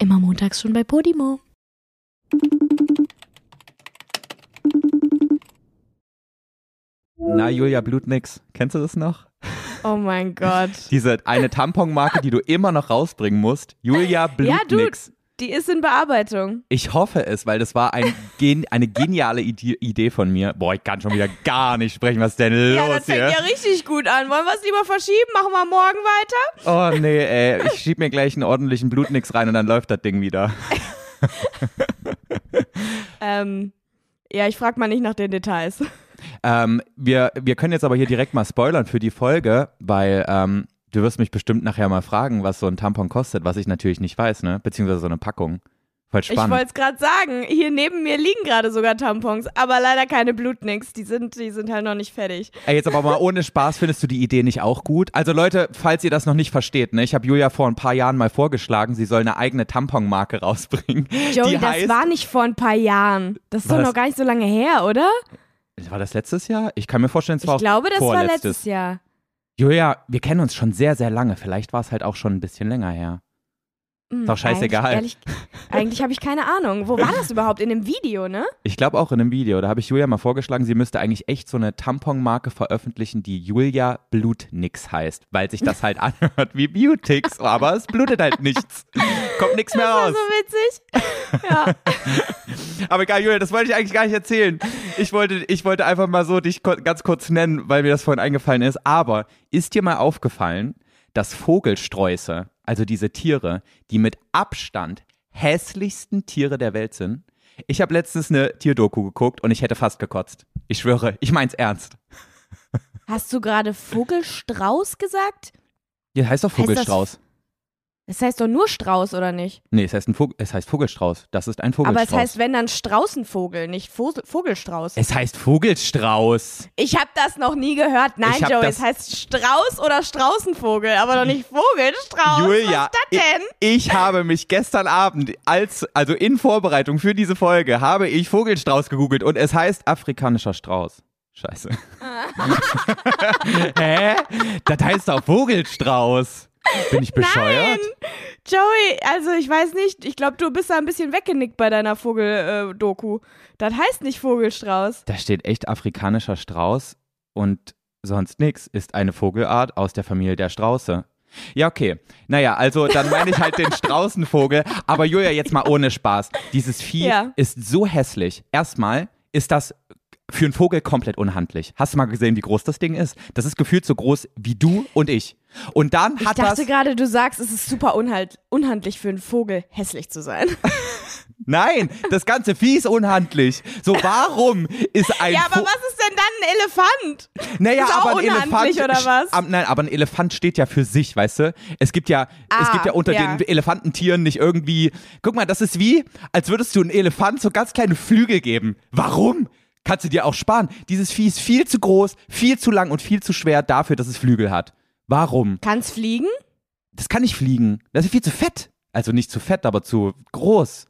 Immer montags schon bei Podimo. Na, Julia Blutnix, kennst du das noch? Oh mein Gott. Diese eine Tamponmarke, die du immer noch rausbringen musst. Julia Ja, du, Blutnix. Die ist in Bearbeitung. Ich hoffe es, weil das war ein gen eine geniale Ide Idee von mir. Boah, ich kann schon wieder gar nicht sprechen. Was ist denn Ja, los das fängt hier? ja richtig gut an. Wollen wir es lieber verschieben? Machen wir morgen weiter? Oh nee, ey. Ich schieb mir gleich einen ordentlichen Blutnix rein und dann läuft das Ding wieder. Ähm, ja, ich frag mal nicht nach den Details. Ähm, wir, wir können jetzt aber hier direkt mal spoilern für die Folge, weil ähm, du wirst mich bestimmt nachher mal fragen, was so ein Tampon kostet, was ich natürlich nicht weiß, ne? Beziehungsweise so eine Packung. Voll Ich spannend. wollte es gerade sagen. Hier neben mir liegen gerade sogar Tampons, aber leider keine Blutnix. Die sind, die sind halt noch nicht fertig. Ey, jetzt aber mal ohne Spaß, findest du die Idee nicht auch gut? Also Leute, falls ihr das noch nicht versteht, ne, ich habe Julia vor ein paar Jahren mal vorgeschlagen, sie soll eine eigene Tamponmarke rausbringen. Joey, das heißt, war nicht vor ein paar Jahren. Das ist doch noch gar nicht so lange her, oder? war das letztes Jahr? Ich kann mir vorstellen, es Ich war auch glaube, das war letztes Jahr. Julia, wir kennen uns schon sehr, sehr lange. Vielleicht war es halt auch schon ein bisschen länger her. Hm, Ist doch scheißegal. Eigentlich, ehrlich, eigentlich habe ich keine Ahnung. Wo war das überhaupt? In dem Video, ne? Ich glaube auch in einem Video, da habe ich Julia mal vorgeschlagen, sie müsste eigentlich echt so eine Tamponmarke veröffentlichen, die Julia Blutnix heißt, weil sich das halt anhört wie Beautix, aber es blutet halt nichts. Kommt nichts mehr Das war raus. so witzig. Ja. Aber egal, Julia, das wollte ich eigentlich gar nicht erzählen. Ich wollte, ich wollte einfach mal so dich ganz kurz nennen, weil mir das vorhin eingefallen ist. Aber ist dir mal aufgefallen, dass Vogelsträuße, also diese Tiere, die mit Abstand hässlichsten Tiere der Welt sind? Ich habe letztens eine Tierdoku geguckt und ich hätte fast gekotzt. Ich schwöre, ich mein's ernst. Hast du gerade Vogelstrauß gesagt? Ja, heißt doch Vogelstrauß. Es heißt doch nur Strauß, oder nicht? Nee, es heißt, ein Vogel, es heißt Vogelstrauß. Das ist ein Aber Vogelstrauß. es heißt, wenn dann Straußenvogel, nicht Vo Vogelstrauß. es heißt Vogelstrauß. Ich habe das noch nie gehört. Nein, Joey, es heißt Strauß oder Straußenvogel, aber doch nicht Vogelstrauß. Julia, Was ist das denn? Ich, ich habe mich gestern Abend als, also in Vorbereitung für diese Folge, habe ich Vogelstrauß gegoogelt und es heißt afrikanischer Strauß. Scheiße. Hä? Das heißt doch Vogelstrauß. Bin ich bescheuert? Joey, also ich weiß nicht, ich glaube, du bist da ein bisschen weggenickt bei deiner Vogel-Doku. das heißt nicht Vogelstrauß. Da steht echt afrikanischer Strauß und sonst nix. Ist eine Vogelart aus der Familie der Strauße. Ja, okay. Naja, also dann meine ich halt den Straußenvogel. Aber Julia, jetzt mal ohne Spaß. Dieses Vieh Ja. ist so hässlich. Erstmal ist das für einen Vogel komplett unhandlich. Hast du mal gesehen, wie groß das Ding ist? Das ist gefühlt so groß wie du und ich. Und dann Ich hat dachte das. gerade, du sagst, es ist super unhalt, unhandlich für einen Vogel, hässlich zu sein. Nein, das ganze Vieh ist unhandlich. So, warum ist ein ja, aber Vo- was ist denn dann ein Elefant? Naja, Ist aber ein Elefant. oder was? Am- nein, aber ein Elefant steht ja für sich, weißt du? Es gibt ja, es Ah, gibt ja unter ja. den Elefantentieren nicht irgendwie. Guck mal, das ist wie, als würdest du einem Elefant so ganz kleine Flügel geben. Warum? Kannst du dir auch sparen. Dieses Vieh ist viel zu groß, viel zu lang und viel zu schwer dafür, dass es Flügel hat. Warum? Kann's fliegen? Das kann nicht fliegen. Das ist viel zu fett. Also nicht zu fett, aber zu groß.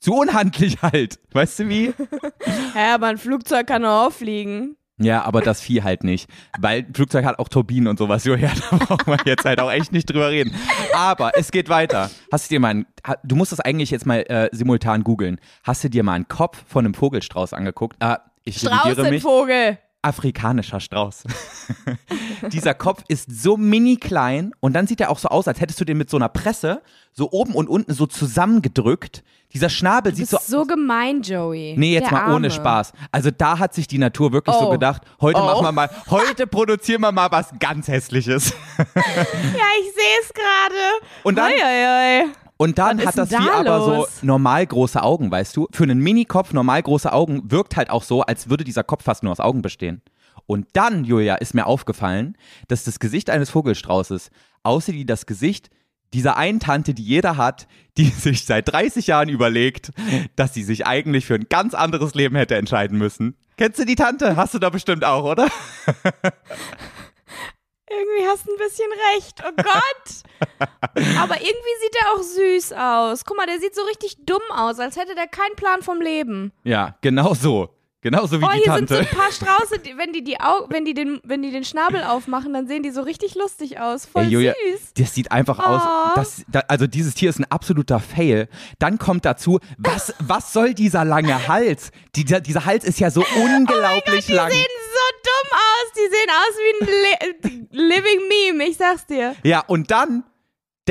Zu unhandlich halt. Weißt du wie? Ja, aber ein Flugzeug kann auch fliegen. Ja, aber das Vieh halt nicht. Weil ein Flugzeug hat auch Turbinen und sowas. Jo, ja, da brauchen wir jetzt halt auch echt nicht drüber reden. Aber es geht weiter. Hast du dir mal einen, du musst das eigentlich jetzt mal äh, simultan googeln. Hast du dir mal einen Kopf von einem Vogelstrauß angeguckt? Ah, ich revidiere mich. Straußenvogel. Afrikanischer Strauß. Dieser Kopf ist so mini klein und dann sieht er auch so aus, als hättest du den mit so einer Presse so oben und unten so zusammengedrückt. Dieser Schnabel sieht so so gemein, Joey. Nee, jetzt Der mal ohne Arme. Spaß. Also da hat sich die Natur wirklich so Oh. gedacht, heute Oh. machen wir mal, heute produzieren wir mal was ganz hässliches. Ja, ich sehe es gerade. Und dann- Hoi, hoi, hoi. Und dann hat das denn Vieh da aber los? so normal große Augen, weißt du? Für einen Minikopf normal große Augen wirkt halt auch so, als würde dieser Kopf fast nur aus Augen bestehen. Und dann, Julia, ist mir aufgefallen, dass das Gesicht eines Vogelstraußes aussieht wie das Gesicht dieser einen Tante, die jeder hat, die sich seit 30 Jahren überlegt, dass sie sich eigentlich für ein ganz anderes Leben hätte entscheiden müssen. Kennst du die Tante? Hast du da bestimmt auch, oder? Irgendwie hast du ein bisschen recht. Oh Gott. Aber irgendwie sieht er auch süß aus. Guck mal, der sieht so richtig dumm aus, als hätte der keinen Plan vom Leben. Ja, genau so. Genauso wie Oh, die hier sind so ein paar Strauße, die, wenn, die die Au wenn, die den, wenn die den Schnabel aufmachen, dann sehen die so richtig lustig aus. Voll Ey, Julia, süß. Das sieht einfach aus. Oh. Das, da, also dieses Tier ist ein absoluter Fail. Dann kommt dazu, was, was soll dieser lange Hals? Dieser, dieser Hals ist ja so unglaublich Die lang. sehen so dumm aus. Die sehen aus wie ein Li Living Meme, ich sag's dir. Ja, und dann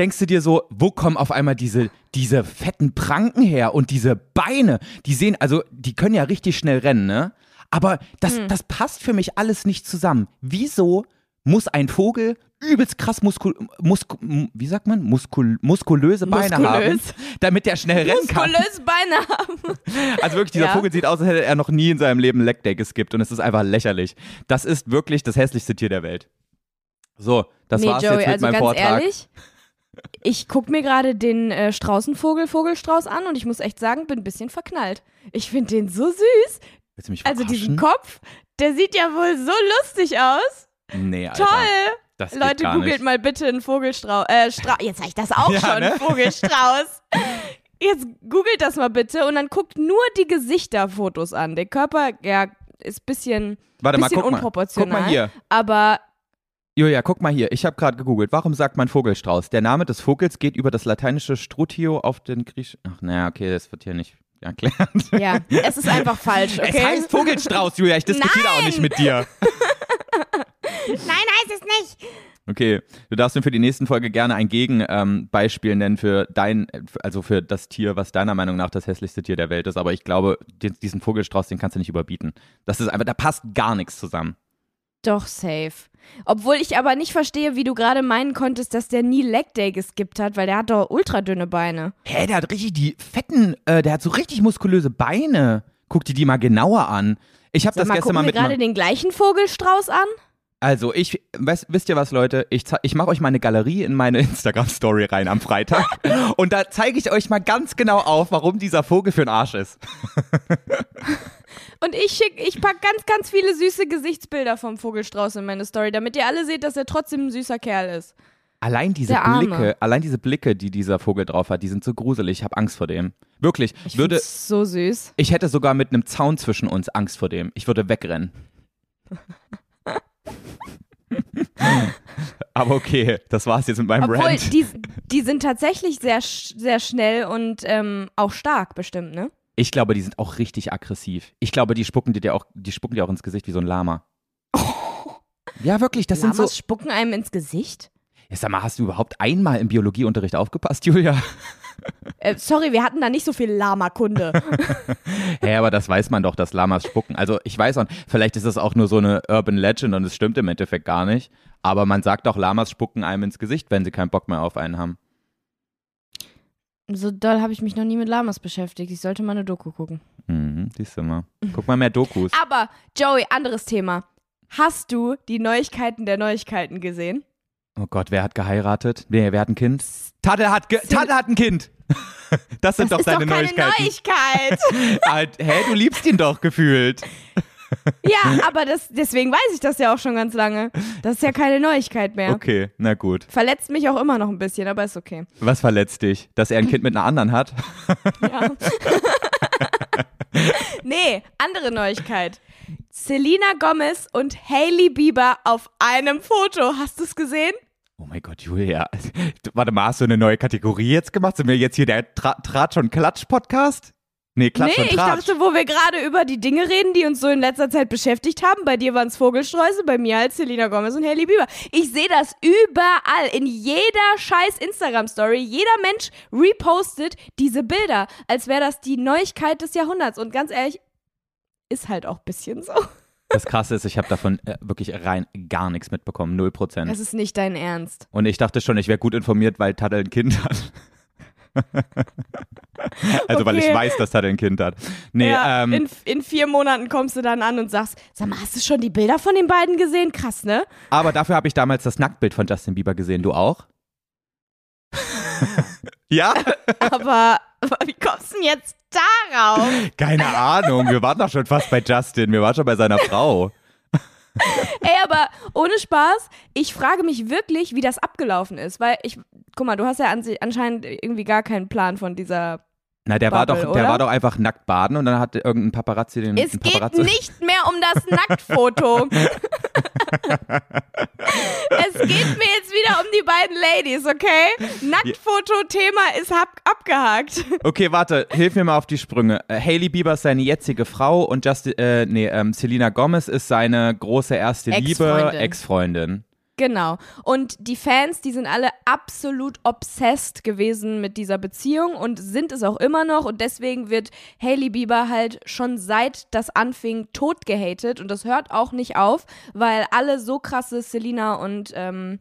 denkst du dir so, wo kommen auf einmal diese, diese fetten Pranken her und diese Beine? Die sehen, also die können ja richtig schnell rennen, ne? Aber das, Hm. das passt für mich alles nicht zusammen. Wieso muss ein Vogel übelst krass muskul, musk, wie sagt man? Muskul, muskulöse Beine haben, Muskulös. damit er schnell rennen kann. Muskulöse Beine haben. Also wirklich, dieser Ja. Vogel sieht aus, als hätte er noch nie in seinem Leben Leckday geskippt und es ist einfach lächerlich. Das ist wirklich das hässlichste Tier der Welt. So, das nee, war's Joey, jetzt mit also meinem Vortrag. ehrlich, ich guck mir gerade den äh, Straußenvogel, Vogelstrauß an und ich muss echt sagen, bin ein bisschen verknallt. Ich finde den so süß. Willst du mich Also diesen? Kopf, der sieht ja wohl so lustig aus. Nee, Alter. Toll. Das Leute, googelt nicht. mal bitte einen Vogelstrauß. Äh, Stra Jetzt sag ich das auch Ja, schon, ne? Vogelstrauß. Jetzt googelt das mal bitte und dann guckt nur die Gesichterfotos an. Der Körper, ja, ist bisschen, Warte mal, bisschen guck mal. unproportional. Guck mal hier. Aber Julia, guck mal hier. Ich habe gerade gegoogelt. Warum sagt man Vogelstrauß? Der Name des Vogels geht über das lateinische Strutio auf den Griechisch. Ach, naja, okay, das wird hier nicht erklärt. ja, es ist einfach falsch, okay? Es heißt Vogelstrauß, Julia. Ich diskutiere auch nicht mit dir. Nein, heißt es nicht. Okay, du darfst mir für die nächsten Folge gerne ein Gegenbeispiel nennen für dein, also für das Tier, was deiner Meinung nach das hässlichste Tier der Welt ist. Aber ich glaube, den- diesen Vogelstrauß, den kannst du nicht überbieten. Das ist einfach, da passt gar nichts zusammen. Doch, safe. Obwohl ich aber nicht verstehe, wie du gerade meinen konntest, dass der nie Leg Day geskippt hat, weil der hat doch ultra dünne Beine. Hä, der hat richtig die fetten, äh, der hat so richtig muskulöse Beine. Guck dir die mal genauer an. Ich habe das mal, gestern mal mit. gerade den gleichen Vogelstrauß an? Also, ich, weißt, wisst ihr was, Leute? Ich, ich mache euch mal eine Galerie in meine Instagram-Story rein am Freitag. und da zeige ich euch mal ganz genau auf, warum dieser Vogel für ein Arsch ist. Und ich schick, ich pack ganz, ganz viele süße Gesichtsbilder vom Vogelstrauß in meine Story, damit ihr alle seht, dass er trotzdem ein süßer Kerl ist. Allein diese. Blicke, allein diese Blicke, die dieser Vogel drauf hat, die sind so gruselig. Ich habe Angst vor dem. Wirklich. Ich würde, so süß. ich hätte sogar mit einem Zaun zwischen uns Angst vor dem. Ich würde wegrennen. Aber okay, das war's jetzt mit meinem Obwohl, Rant. die, die sind tatsächlich sehr, sehr schnell und ähm, auch stark bestimmt, ne? Ich glaube, die sind auch richtig aggressiv. Ich glaube, die spucken dir auch, die spucken dir auch ins Gesicht wie so ein Lama. Ja, wirklich, das sind Lamas so. spucken einem ins Gesicht? Ja, sag mal, hast du überhaupt einmal im Biologieunterricht aufgepasst, Julia? Äh, sorry, wir hatten da nicht so viel Lama-Kunde. Hä, aber das weiß man doch, dass Lamas spucken. Also ich weiß auch, vielleicht ist das auch nur so eine Urban Legend und es stimmt im Endeffekt gar nicht. Aber man sagt doch, Lamas spucken einem ins Gesicht, wenn sie keinen Bock mehr auf einen haben. So doll habe ich mich noch nie mit Lamas beschäftigt. Ich sollte mal eine Doku gucken. Mhm, siehst du mal. Guck mal mehr Dokus. Aber, Joey, anderes Thema. Hast du die Neuigkeiten der Neuigkeiten gesehen? Oh Gott, wer hat geheiratet? Wer, wer hat ein Kind? Tadel hat, ge Tadel hat ein Kind. Das sind Das doch ist deine doch keine Neuigkeiten. Neuigkeit. Halt, hä, du liebst ihn doch gefühlt. ja, aber das, deswegen weiß ich das ja auch schon ganz lange. Das ist ja keine Neuigkeit mehr. Okay, na gut. Verletzt mich auch immer noch ein bisschen, aber ist okay. Was verletzt dich? Dass er ein Kind mit einer anderen hat? Ja. nee, andere Neuigkeit. Selena Gomez und Hailey Bieber auf einem Foto. Hast du es gesehen? Oh mein Gott, Julia. Warte mal, hast du eine neue Kategorie jetzt gemacht? Sind wir jetzt hier der Tra Tratsch und Klatsch Podcast? Nee, Klatsch nee, und ich dachte, wo wir gerade über die Dinge reden, die uns so in letzter Zeit beschäftigt haben. Bei dir waren es Vogelsträuße, bei mir halt Selena Gomez und Hailey Bieber. Ich sehe das überall, in jeder scheiß Instagram-Story. Jeder Mensch repostet diese Bilder, als wäre das die Neuigkeit des Jahrhunderts. Und ganz ehrlich, ist halt auch ein bisschen so. Das Krasse ist, ich habe davon äh, wirklich rein gar nichts mitbekommen. Null Prozent. Das ist nicht dein Ernst. Und ich dachte schon, ich wäre gut informiert, weil Tadel ein Kind hat. also, weil ich Okay. weiß, dass Tadel ein Kind hat. Nee, ja, ähm, in, in vier Monaten kommst du dann an und sagst, sag mal, hast du schon die Bilder von den beiden gesehen? Krass, ne? aber dafür habe ich damals das Nacktbild von Justin Bieber gesehen. Du auch? ja? Aber, aber wie kommst du denn jetzt darauf? Keine Ahnung. Wir waren doch schon fast bei Justin. Wir waren schon bei seiner Frau. Ey, aber ohne Spaß, ich frage mich wirklich, wie das abgelaufen ist, weil ich, guck mal, du hast ja anscheinend irgendwie gar keinen Plan von dieser Na, der war Bubble, doch, der oder? war doch einfach nackt baden und dann hat irgendein Paparazzi den Es ein geht Paparazzi, nicht mehr um das Nacktfoto. es geht mir jetzt wieder um die beiden Ladies, okay? Nacktfoto-Thema ist ab abgehakt. Okay, warte, hilf mir mal auf die Sprünge. Äh, Hailey Bieber ist seine jetzige Frau und Justin, äh, nee, ähm, Selena Gomez ist seine große erste Liebe, Ex-Freundin. Genau. Und die Fans, die sind alle absolut obsessed gewesen mit dieser Beziehung und sind es auch immer noch. Und deswegen wird Hailey Bieber halt schon seit das anfing tot gehatet. Und das hört auch nicht auf, weil alle so krasse Selena und, ähm,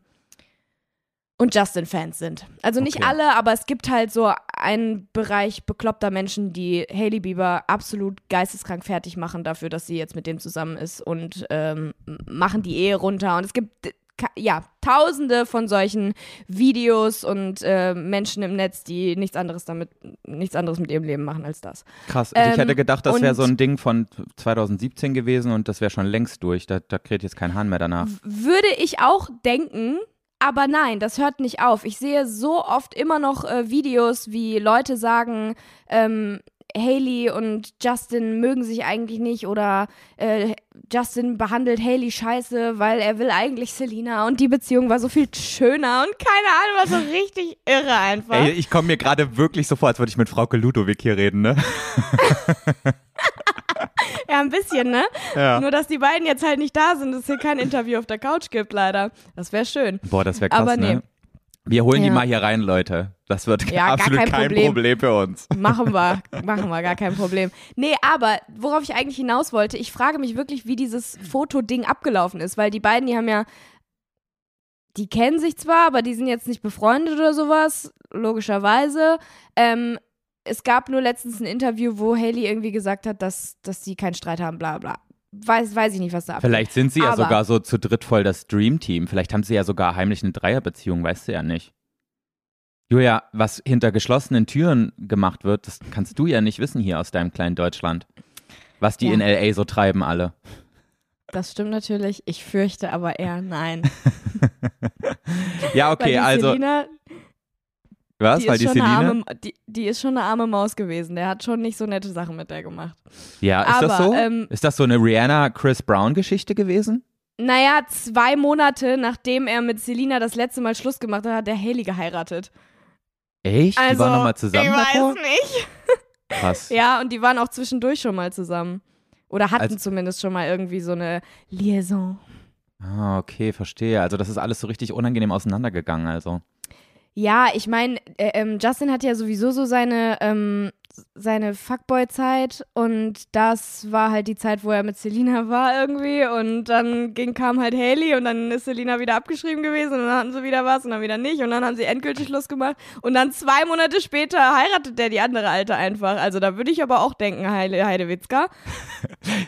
und Justin-Fans sind. Also nicht Okay. alle, aber es gibt halt so einen Bereich bekloppter Menschen, die Hailey Bieber absolut geisteskrank fertig machen dafür, dass sie jetzt mit dem zusammen ist und ähm, machen die Ehe runter. Und es gibt ja tausende von solchen Videos und äh, Menschen im Netz, die nichts anderes damit, nichts anderes mit ihrem Leben machen als das. Krass. Also ich Ähm, hätte gedacht, das wäre so ein Ding von 2017 gewesen und das wäre schon längst durch. Da, da kräht jetzt kein Hahn mehr danach. Würde ich auch denken, aber nein, das hört nicht auf. Ich sehe so oft immer noch äh, Videos, wie Leute sagen, ähm, Haley und Justin mögen sich eigentlich nicht oder äh, Justin behandelt Haley scheiße, weil er will eigentlich Selina und die Beziehung war so viel schöner und keine Ahnung, war so richtig irre einfach. Ey, ich komme mir gerade wirklich so vor, als würde ich mit Frauke Ludovic hier reden, ne? Ja, ein bisschen, ne? Ja. Nur, dass die beiden jetzt halt nicht da sind, dass es hier kein Interview auf der Couch gibt, leider. Das wäre schön. Boah, das wäre krass, Aber nee. ne? Wir holen die Ja. mal hier rein, Leute. Das wird Ja, gar absolut kein kein Problem. Problem für uns. Machen wir, machen wir, gar kein Problem. Nee, aber worauf ich eigentlich hinaus wollte, ich frage mich wirklich, wie dieses Fotoding abgelaufen ist, weil die beiden, die haben ja, die kennen sich zwar, aber die sind jetzt nicht befreundet oder sowas, logischerweise. Ähm, es gab nur letztens ein Interview, wo Haley irgendwie gesagt hat, dass, dass sie keinen Streit haben, bla bla. Weiß, weiß ich nicht, was da abgeht. Vielleicht sind sie ja Aber- sogar so zu dritt voll das Dream-Team. Vielleicht haben sie ja sogar heimlich eine Dreierbeziehung, weißt du ja nicht. Julia, was hinter geschlossenen Türen gemacht wird, das kannst du ja nicht wissen hier aus deinem kleinen Deutschland. Was die Ja. in L.A. so treiben alle. Das stimmt natürlich. Ich fürchte aber eher nein. Ja, Weil okay, die also, Selina, was? die Weil ist die schon eine Celine? arme, die, die ist schon eine arme Maus gewesen. Der hat schon nicht so nette Sachen mit der gemacht. Ja, ist das aber, so? ähm, ist das so eine Rihanna-Chris Brown-Geschichte gewesen? Naja, zwei Monate nachdem er mit Selina das letzte Mal Schluss gemacht hat, hat er Haley geheiratet. Echt? die Also, waren nochmal zusammen ich davor? weiß nicht. Krass. Ja, und die waren auch zwischendurch schon mal zusammen. Oder hatten Also- zumindest schon mal irgendwie so eine Liaison. Ah, okay, verstehe. Also das ist alles so richtig unangenehm auseinandergegangen, also. Ja, ich meine, äh, ähm, Justin hat ja sowieso so seine, ähm, seine Fuckboy-Zeit und das war halt die Zeit, wo er mit Selina war irgendwie und dann ging, kam halt Haley und dann ist Selina wieder abgeschrieben gewesen und dann hatten sie wieder was und dann wieder nicht und dann haben sie endgültig Schluss gemacht und dann zwei Monate später heiratet der die andere Alte einfach. Also da würde ich aber auch denken, Heide, Heidewitzka.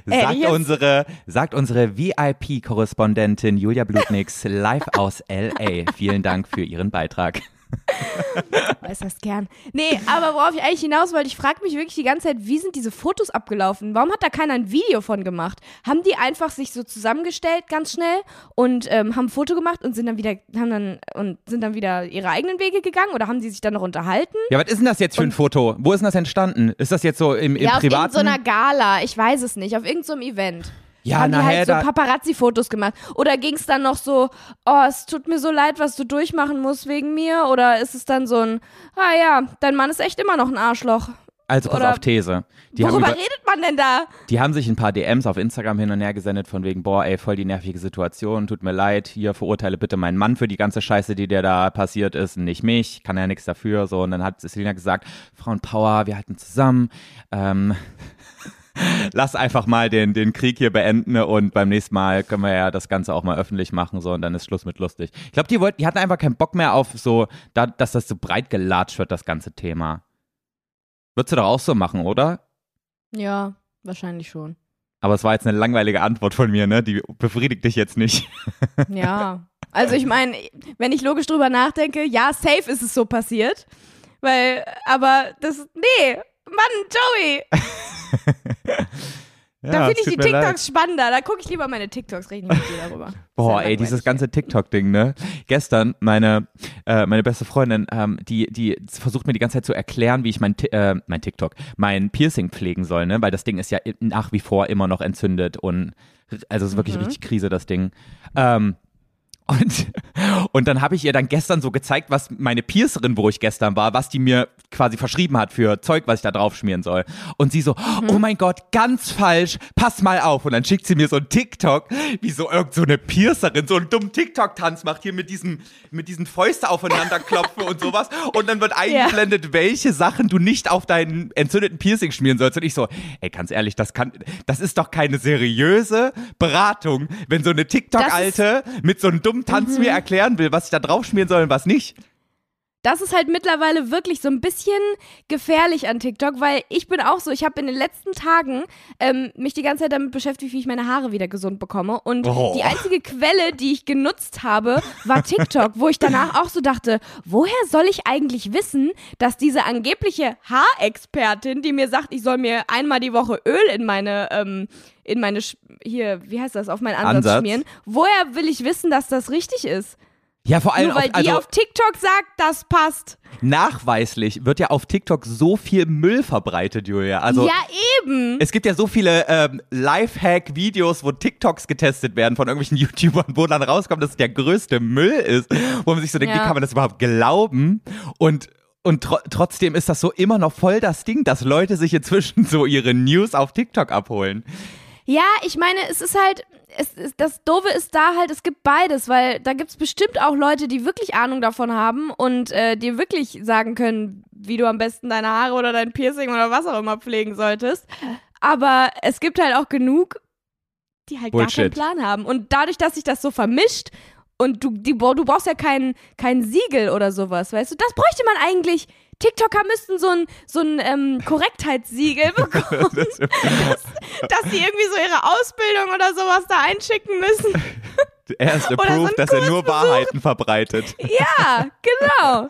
Ey, Sagt jetzt- unsere, sagt unsere VIP-Korrespondentin Julia Blutnix live aus LA. Vielen Dank für Ihren Beitrag. Weiß das gern. Nee, aber worauf ich eigentlich hinaus wollte, ich frage mich wirklich die ganze Zeit, wie sind diese Fotos abgelaufen? Warum hat da keiner ein Video von gemacht? Haben die einfach sich so zusammengestellt ganz schnell und ähm, haben ein Foto gemacht und sind dann wieder, haben dann und sind dann wieder ihre eigenen Wege gegangen oder haben die sich dann noch unterhalten? Ja, was ist denn das jetzt für ein Foto? Wo ist denn das entstanden? Ist das jetzt so im, im ja, auf privaten? irgendeiner Gala, ich weiß es nicht, auf irgendeinem Event. Ja, haben die halt so Paparazzi-Fotos gemacht? Oder ging es dann noch so, oh, es tut mir so leid, was du durchmachen musst wegen mir? Oder ist es dann so ein, ah ja, dein Mann ist echt immer noch ein Arschloch? also pass oder- auf These. Die haben, Worüber über, redet man denn da? die haben sich ein paar DMs auf Instagram hin und her gesendet von wegen, boah, ey, voll die nervige Situation, tut mir leid, hier verurteile bitte meinen Mann für die ganze Scheiße, die der da passiert ist, nicht mich, kann ja nichts dafür, so. Und dann hat Selina gesagt, Frauenpower, wir halten zusammen, ähm, lass einfach mal den, den Krieg hier beenden und beim nächsten Mal können wir ja das Ganze auch mal öffentlich machen, so, und dann ist Schluss mit lustig. Ich glaube, die die hatten einfach keinen Bock mehr auf so, da, dass das so breit gelatscht wird, das ganze Thema. Würdest du doch auch so machen, oder? Ja, wahrscheinlich schon. Aber es war jetzt eine langweilige Antwort von mir, ne? Die befriedigt dich jetzt nicht. Ja. Also ich meine, wenn ich logisch drüber nachdenke, ja, safe ist es so passiert. Weil, aber das, nee, Mann, Joey. da Ja, finde es ich die mir leid. TikToks spannender. Da gucke ich lieber meine TikToks, rede nicht mit dir darüber. Boah, ey, dieses ganze TikTok-Ding, ne? Gestern, meine, äh, meine beste Freundin, ähm, die, die versucht mir die ganze Zeit zu erklären, wie ich mein, äh, mein TikTok, mein Piercing pflegen soll, ne? Weil das Ding ist ja nach wie vor immer noch entzündet und also es ist wirklich Mhm. richtig Krise, das Ding. Ähm, und, und dann habe ich ihr dann gestern so gezeigt, was meine Piercerin, wo ich gestern war, was die mir quasi verschrieben hat für Zeug, was ich da drauf schmieren soll. Und sie so, oh mein Gott, ganz falsch, pass mal auf. Und dann schickt sie mir so ein TikTok, wie so irgend so eine Piercerin so einen dummen TikTok-Tanz macht, hier mit diesen, mit diesen Fäuste aufeinander klopfen und sowas. Und dann wird eingeblendet, welche Sachen du nicht auf deinen entzündeten Piercing schmieren sollst. Und ich so, ey, ganz ehrlich, das kann, das ist doch keine seriöse Beratung, wenn so eine TikTok-Alte mit so einem dummen Tanz mir erklären will, was ich da drauf schmieren soll und was nicht. Das ist halt mittlerweile wirklich so ein bisschen gefährlich an TikTok, weil ich bin auch so, ich habe in den letzten Tagen ähm, mich die ganze Zeit damit beschäftigt, wie ich meine Haare wieder gesund bekomme. Und Oh. die einzige Quelle, die ich genutzt habe, war TikTok, wo ich danach auch so dachte, woher soll ich eigentlich wissen, dass diese angebliche Haarexpertin, die mir sagt, ich soll mir einmal die Woche Öl in meine, ähm, in meine, Sch- hier, wie heißt das, auf meinen Ansatz, Ansatz. schmieren, woher will ich wissen, dass das richtig ist? Ja, vor allem, Nur weil auf, also die auf TikTok sagt, das passt. nachweislich wird ja auf TikTok so viel Müll verbreitet, Julia. Also ja, eben. es gibt ja so viele ähm, Lifehack-Videos, wo TikToks getestet werden von irgendwelchen YouTubern, wo dann rauskommt, dass es der größte Müll ist, wo man sich so denkt, Ja. wie kann man das überhaupt glauben? Und und tro trotzdem ist das so immer noch voll das Ding, dass Leute sich inzwischen so ihre News auf TikTok abholen. Ja, ich meine, es ist halt, es ist, das Doofe ist da halt, es gibt beides, weil da gibt es bestimmt auch Leute, die wirklich Ahnung davon haben und äh, dir wirklich sagen können, wie du am besten deine Haare oder dein Piercing oder was auch immer pflegen solltest. Aber es gibt halt auch genug, die halt gar keinen Bullshit. Plan haben. Und dadurch, dass sich das so vermischt und du, die, du brauchst ja kein, kein Siegel oder sowas, weißt du, das bräuchte man eigentlich. TikToker müssten so ein, so ein ähm, Korrektheitssiegel bekommen dass, dass sie irgendwie so ihre Ausbildung oder sowas da einschicken müssen. Er ist so approved, ein dass er nur. Wahrheiten verbreitet. Ja, genau.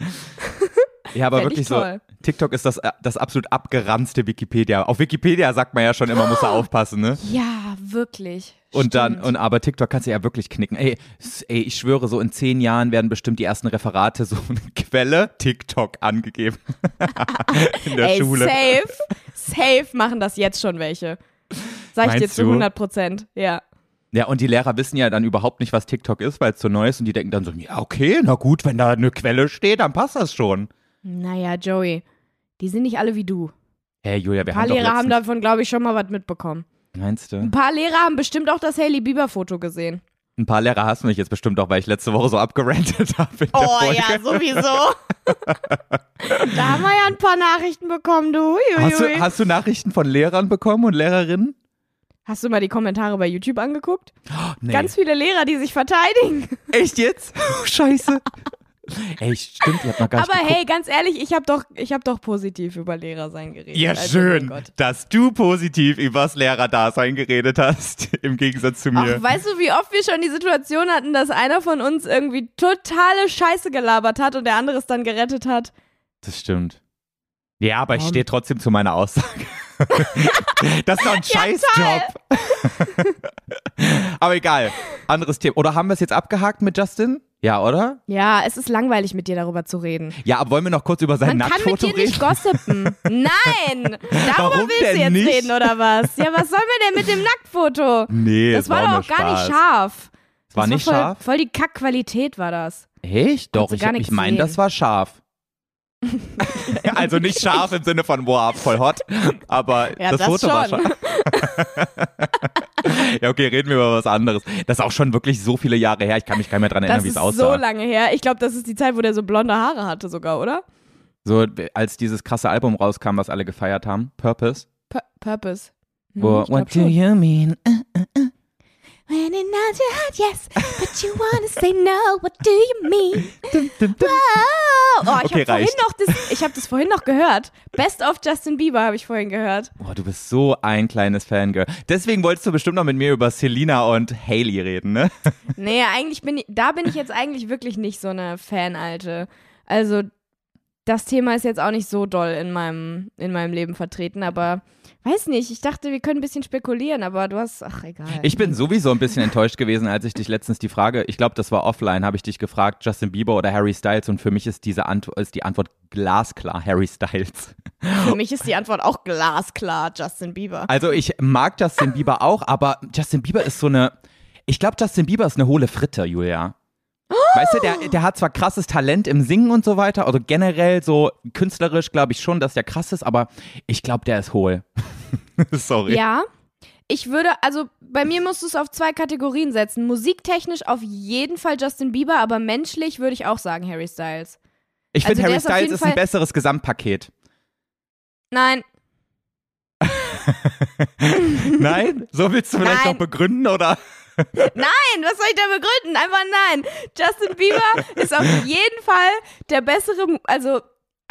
Ja, aber Fänd ich wirklich so. TikTok ist das, äh, das absolut abgeranzte Wikipedia. Auf Wikipedia sagt man ja schon immer, muss er aufpassen, ne? Ja, wirklich. Und dann, und aber TikTok kannst du ja wirklich knicken. Ey, ey, ich schwöre, so in zehn Jahren werden bestimmt die ersten Referate so eine Quelle TikTok angegeben. in der Ey, Schule. safe, safe machen das jetzt schon welche. Sag ich dir Meinst zu du? 100 Prozent, ja. Ja, und die Lehrer wissen ja dann überhaupt nicht, was TikTok ist, weil es so neu ist und die denken dann so, ja, okay, na gut, wenn da eine Quelle steht, dann passt das schon. Naja, Joey, die sind nicht alle wie du. Hey, Julia, wir Ein paar haben doch Lehrer haben letztens, davon, glaube ich, schon mal was mitbekommen. Meinst du? Ein paar Lehrer haben bestimmt auch das Hailey Bieber-Foto gesehen. Ein paar Lehrer hast du mich jetzt bestimmt auch, weil ich letzte Woche so abgerantet habe. in der Oh Folge. ja, sowieso. da haben wir ja ein paar Nachrichten bekommen, du. Hast du, hast du Nachrichten von Lehrern bekommen und Lehrerinnen? Hast du mal die Kommentare bei YouTube angeguckt? Nee. Ganz viele Lehrer, die sich verteidigen. Echt jetzt? Oh, scheiße. Ey, stimmt, ihr habt noch gar Aber hey, ganz ehrlich, ich habe doch, ich hab doch positiv über Lehrer sein geredet. Ja, Also, schön, Gott. dass du positiv übers Lehrerdasein geredet hast, im Gegensatz zu mir. Ach, weißt du, wie oft wir schon die Situation hatten, dass einer von uns irgendwie totale Scheiße gelabert hat und der andere es dann gerettet hat? das stimmt. Ja, aber ich stehe trotzdem zu meiner Aussage. das ist doch ein Scheißjob. aber egal, anderes Thema. Oder haben wir es jetzt abgehakt mit Justin? Ja, oder? Ja, es ist langweilig, mit dir darüber zu reden. Ja, aber wollen wir noch kurz über sein Man kann mit Nacktfoto dir reden? nicht gossipen. Nein! Darüber Warum willst du jetzt nicht? reden, oder was? Ja, was sollen wir denn mit dem Nacktfoto? nee, Das es war war, doch auch gar nicht scharf. Es war das nicht voll, scharf? Voll die Kackqualität war das. Echt? Doch, ich, ich meine, das war scharf. Also nicht scharf im Sinne von, wow, voll hot, aber Ja, das, das Foto war schon. scharf. ja, okay, reden wir über was anderes. Das ist auch schon wirklich so viele Jahre her, ich kann mich gar nicht mehr dran erinnern, Das wie es ist aussah. so lange her. Ich glaube, das ist die Zeit, wo der so blonde Haare hatte sogar, oder? So, als dieses krasse Album rauskam, was alle gefeiert haben, Purpose. Pur Purpose. Hm, Wo, what do schon. you mean? Uh, When it not your heart, yes, but you wanna say no, what do you mean? Wow. Oh, ich Okay, habe vorhin reicht. noch das, ich habe das vorhin noch gehört. Best of Justin Bieber habe ich vorhin gehört. Boah, du bist so ein kleines Fangirl. Deswegen wolltest du bestimmt noch mit mir über Selena und Hailey reden, ne? Nee, eigentlich bin ich, da bin ich jetzt eigentlich wirklich nicht so eine Fanalte. Also, das Thema ist jetzt auch nicht so doll in meinem, in meinem Leben vertreten, aber weiß nicht, ich dachte, wir können ein bisschen spekulieren, aber du hast, ach egal. Ich bin sowieso ein bisschen enttäuscht gewesen, als ich dich letztens die Frage, ich glaube, das war offline, habe ich dich gefragt, Justin Bieber oder Harry Styles und für mich ist diese Antwort, ist die Antwort glasklar, Harry Styles. Für mich ist die Antwort auch glasklar, Justin Bieber. Also ich mag Justin Bieber auch, aber Justin Bieber ist so eine, ich glaube, Justin Bieber ist eine hohle Fritte, Julia. Weißt du, der, der hat zwar krasses Talent im Singen und so weiter, also generell so künstlerisch glaube ich schon, dass der krass ist, aber ich glaube, der ist hohl. Sorry. Ja. Ich würde, also bei mir musst du es auf zwei Kategorien setzen. Musiktechnisch auf jeden Fall Justin Bieber, aber menschlich würde ich auch sagen Harry Styles. Ich finde, also der Harry ist auf Styles ist ein Fall- besseres Gesamtpaket. Nein, Nein? So willst du vielleicht Nein. noch begründen, oder? Nein, was soll ich da begründen? Einfach nein. Justin Bieber ist auf jeden Fall der bessere, also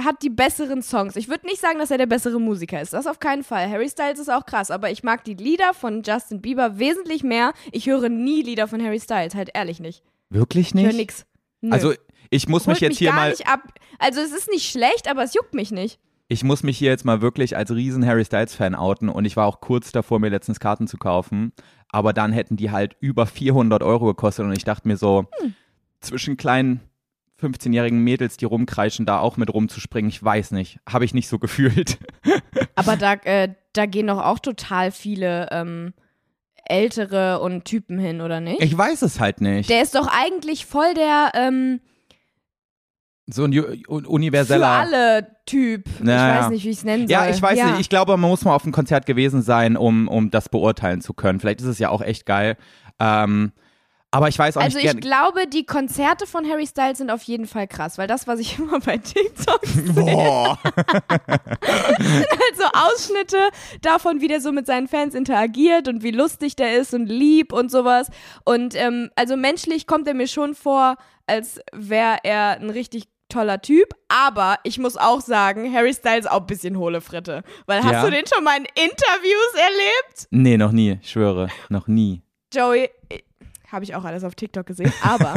hat die besseren Songs. Ich würde nicht sagen, dass er der bessere Musiker ist. Das auf keinen Fall. Harry Styles ist auch krass, aber ich mag die Lieder von Justin Bieber wesentlich mehr. Ich höre nie Lieder von Harry Styles, halt ehrlich nicht. Wirklich Ich höre nicht? nix. Nö. Also ich muss mich jetzt mich hier mal, nicht ab. Also es ist nicht schlecht, aber es juckt mich nicht. ich muss mich hier jetzt mal wirklich als riesen Harry Styles Fan outen und ich war auch kurz davor, mir letztens Karten zu kaufen, aber dann hätten die halt über 400 Euro gekostet und ich dachte mir so, Hm. zwischen kleinen 15-jährigen Mädels, die rumkreischen, da auch mit rumzuspringen, ich weiß nicht, habe ich nicht so gefühlt. Aber da, äh, da gehen doch auch total viele ähm, Ältere und Typen hin, oder nicht? Ich weiß es halt nicht. Der ist doch eigentlich voll der ähm, so ein ju- un- für universeller alle Typ. ich Ja, weiß ja. nicht, wie ich es nennen soll. Ja, ich weiß nicht. Ich glaube, man muss mal auf ein Konzert gewesen sein, um, um das beurteilen zu können. Vielleicht ist es ja auch echt geil. Ähm, aber ich weiß auch also nicht ich gern. glaube, die Konzerte von Harry Styles sind auf jeden Fall krass, weil das, was ich immer bei TikTok sehe, Boah. halt so Ausschnitte davon, wie der so mit seinen Fans interagiert und wie lustig der ist und lieb und sowas. Und ähm, also menschlich kommt er mir schon vor, als wäre er ein richtig toller Typ, aber ich muss auch sagen, Harry Styles auch ein bisschen hohle Fritte. Weil hast Ja. du den schon mal in Interviews erlebt? Nee, noch nie. Ich schwöre. Noch nie. Joey, habe ich auch alles auf TikTok gesehen, aber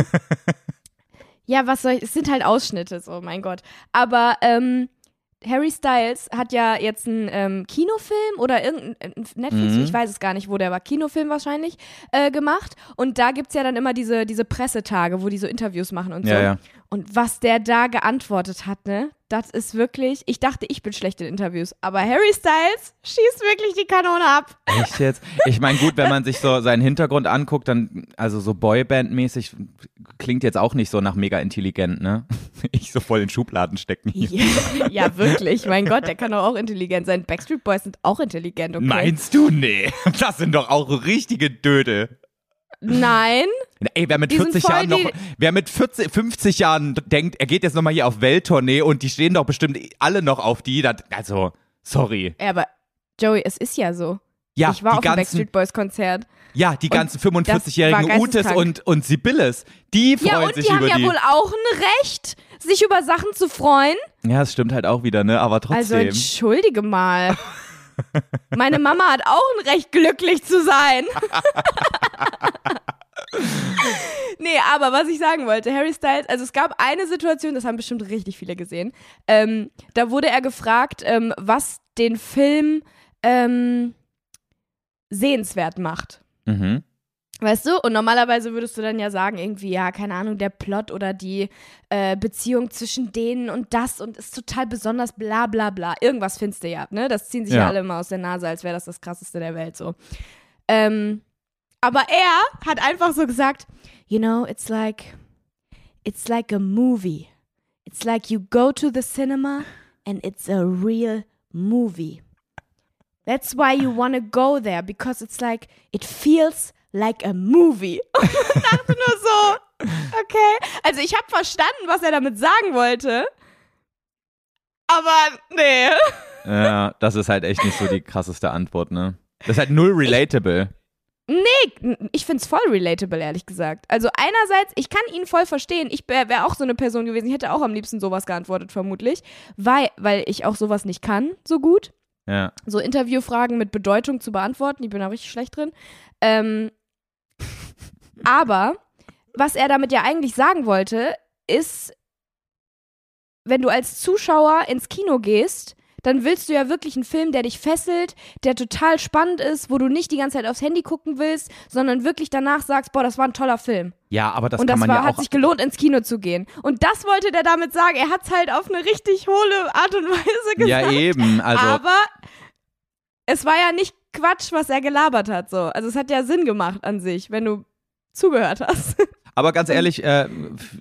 ja, was soll ich, es sind halt Ausschnitte, so, mein Gott. Aber ähm, Harry Styles hat ja jetzt einen ähm, Kinofilm oder irgendein ein Netflix, Mhm. ich weiß es gar nicht, wo der war, Kinofilm wahrscheinlich, äh, gemacht. Und da gibt es ja dann immer diese, diese Pressetage, wo die so Interviews machen und so. Ja, ja. Und was der da geantwortet hat, ne, das ist wirklich, ich dachte, ich bin schlecht in Interviews, aber Harry Styles schießt wirklich die Kanone ab. Echt jetzt? Ich meine, gut, wenn man sich so seinen Hintergrund anguckt, dann, also so Boyband-mäßig, klingt jetzt auch nicht so nach mega intelligent, ne? Ich so voll in Schubladen stecken hier. Ja, ja, wirklich. Mein Gott, der kann doch auch intelligent sein. Backstreet Boys sind auch intelligent, okay? Meinst du? Nee. Das sind doch auch richtige Dödel. Nein. Ey, wer mit Die sind 40 voll Jahren noch, die- wer mit 40, 50 Jahren denkt, er geht jetzt nochmal hier auf Welttournee und die stehen doch bestimmt alle noch auf die, das, also, sorry. Ja, aber Joey, es ist ja so. Ja, ich war die auf dem ganzen, Backstreet Boys Konzert. ja, die ganzen das war 45-jährigen Utes und, und Sibylles, die freuen Ja, und sich die haben über ja die. wohl auch ein Recht, sich über Sachen zu freuen. Ja, das stimmt halt auch wieder, ne, aber Also trotzdem. entschuldige mal. Meine Mama hat auch ein Recht, glücklich zu sein. nee, aber was ich sagen wollte, Harry Styles, also es gab eine Situation, das haben bestimmt richtig viele gesehen, ähm, da wurde er gefragt, ähm, was den Film ähm, sehenswert macht. mhm. Weißt du? Und normalerweise würdest du dann ja sagen, irgendwie, ja, keine Ahnung, der Plot oder die äh, Beziehung zwischen denen und das und ist total besonders, bla bla bla. Irgendwas findest du ja, ne? Das ziehen sich ja, Ja. alle immer aus der Nase, als wäre das das krasseste der Welt so. Ähm, aber er hat einfach so gesagt, you know, it's like, it's like a movie. It's like you go to the cinema and it's a real movie. That's why you want to go there because it's like it feels like a movie. Und ich dachte nur so, okay. Also ich habe verstanden, was er damit sagen wollte. Aber nee. Ja, das ist halt echt nicht so die krasseste Antwort, ne? Das ist halt null relatable. Nee, ich find's voll relatable, ehrlich gesagt. Also einerseits, ich kann ihn voll verstehen. Ich wäre wär auch so eine Person gewesen. Ich hätte auch am liebsten sowas geantwortet, vermutlich. Weil, weil ich auch sowas nicht kann, so gut. Ja. so Interviewfragen mit Bedeutung zu beantworten. Ich bin da richtig schlecht drin. Ähm, aber was er damit ja eigentlich sagen wollte, ist, wenn du als Zuschauer ins Kino gehst, dann willst du ja wirklich einen Film, der dich fesselt, der total spannend ist, wo du nicht die ganze Zeit aufs Handy gucken willst, sondern wirklich danach sagst, boah, das war ein toller Film. Ja, aber das und kann das man war, ja hat auch. sich gelohnt, ins Kino zu gehen. Und das wollte der damit sagen. Er hat es halt auf eine richtig hohle Art und Weise gesagt. Ja, eben. Also, aber es war ja nicht Quatsch, was er gelabert hat. So. Also es hat ja Sinn gemacht an sich, wenn du zugehört hast. aber ganz ehrlich, äh,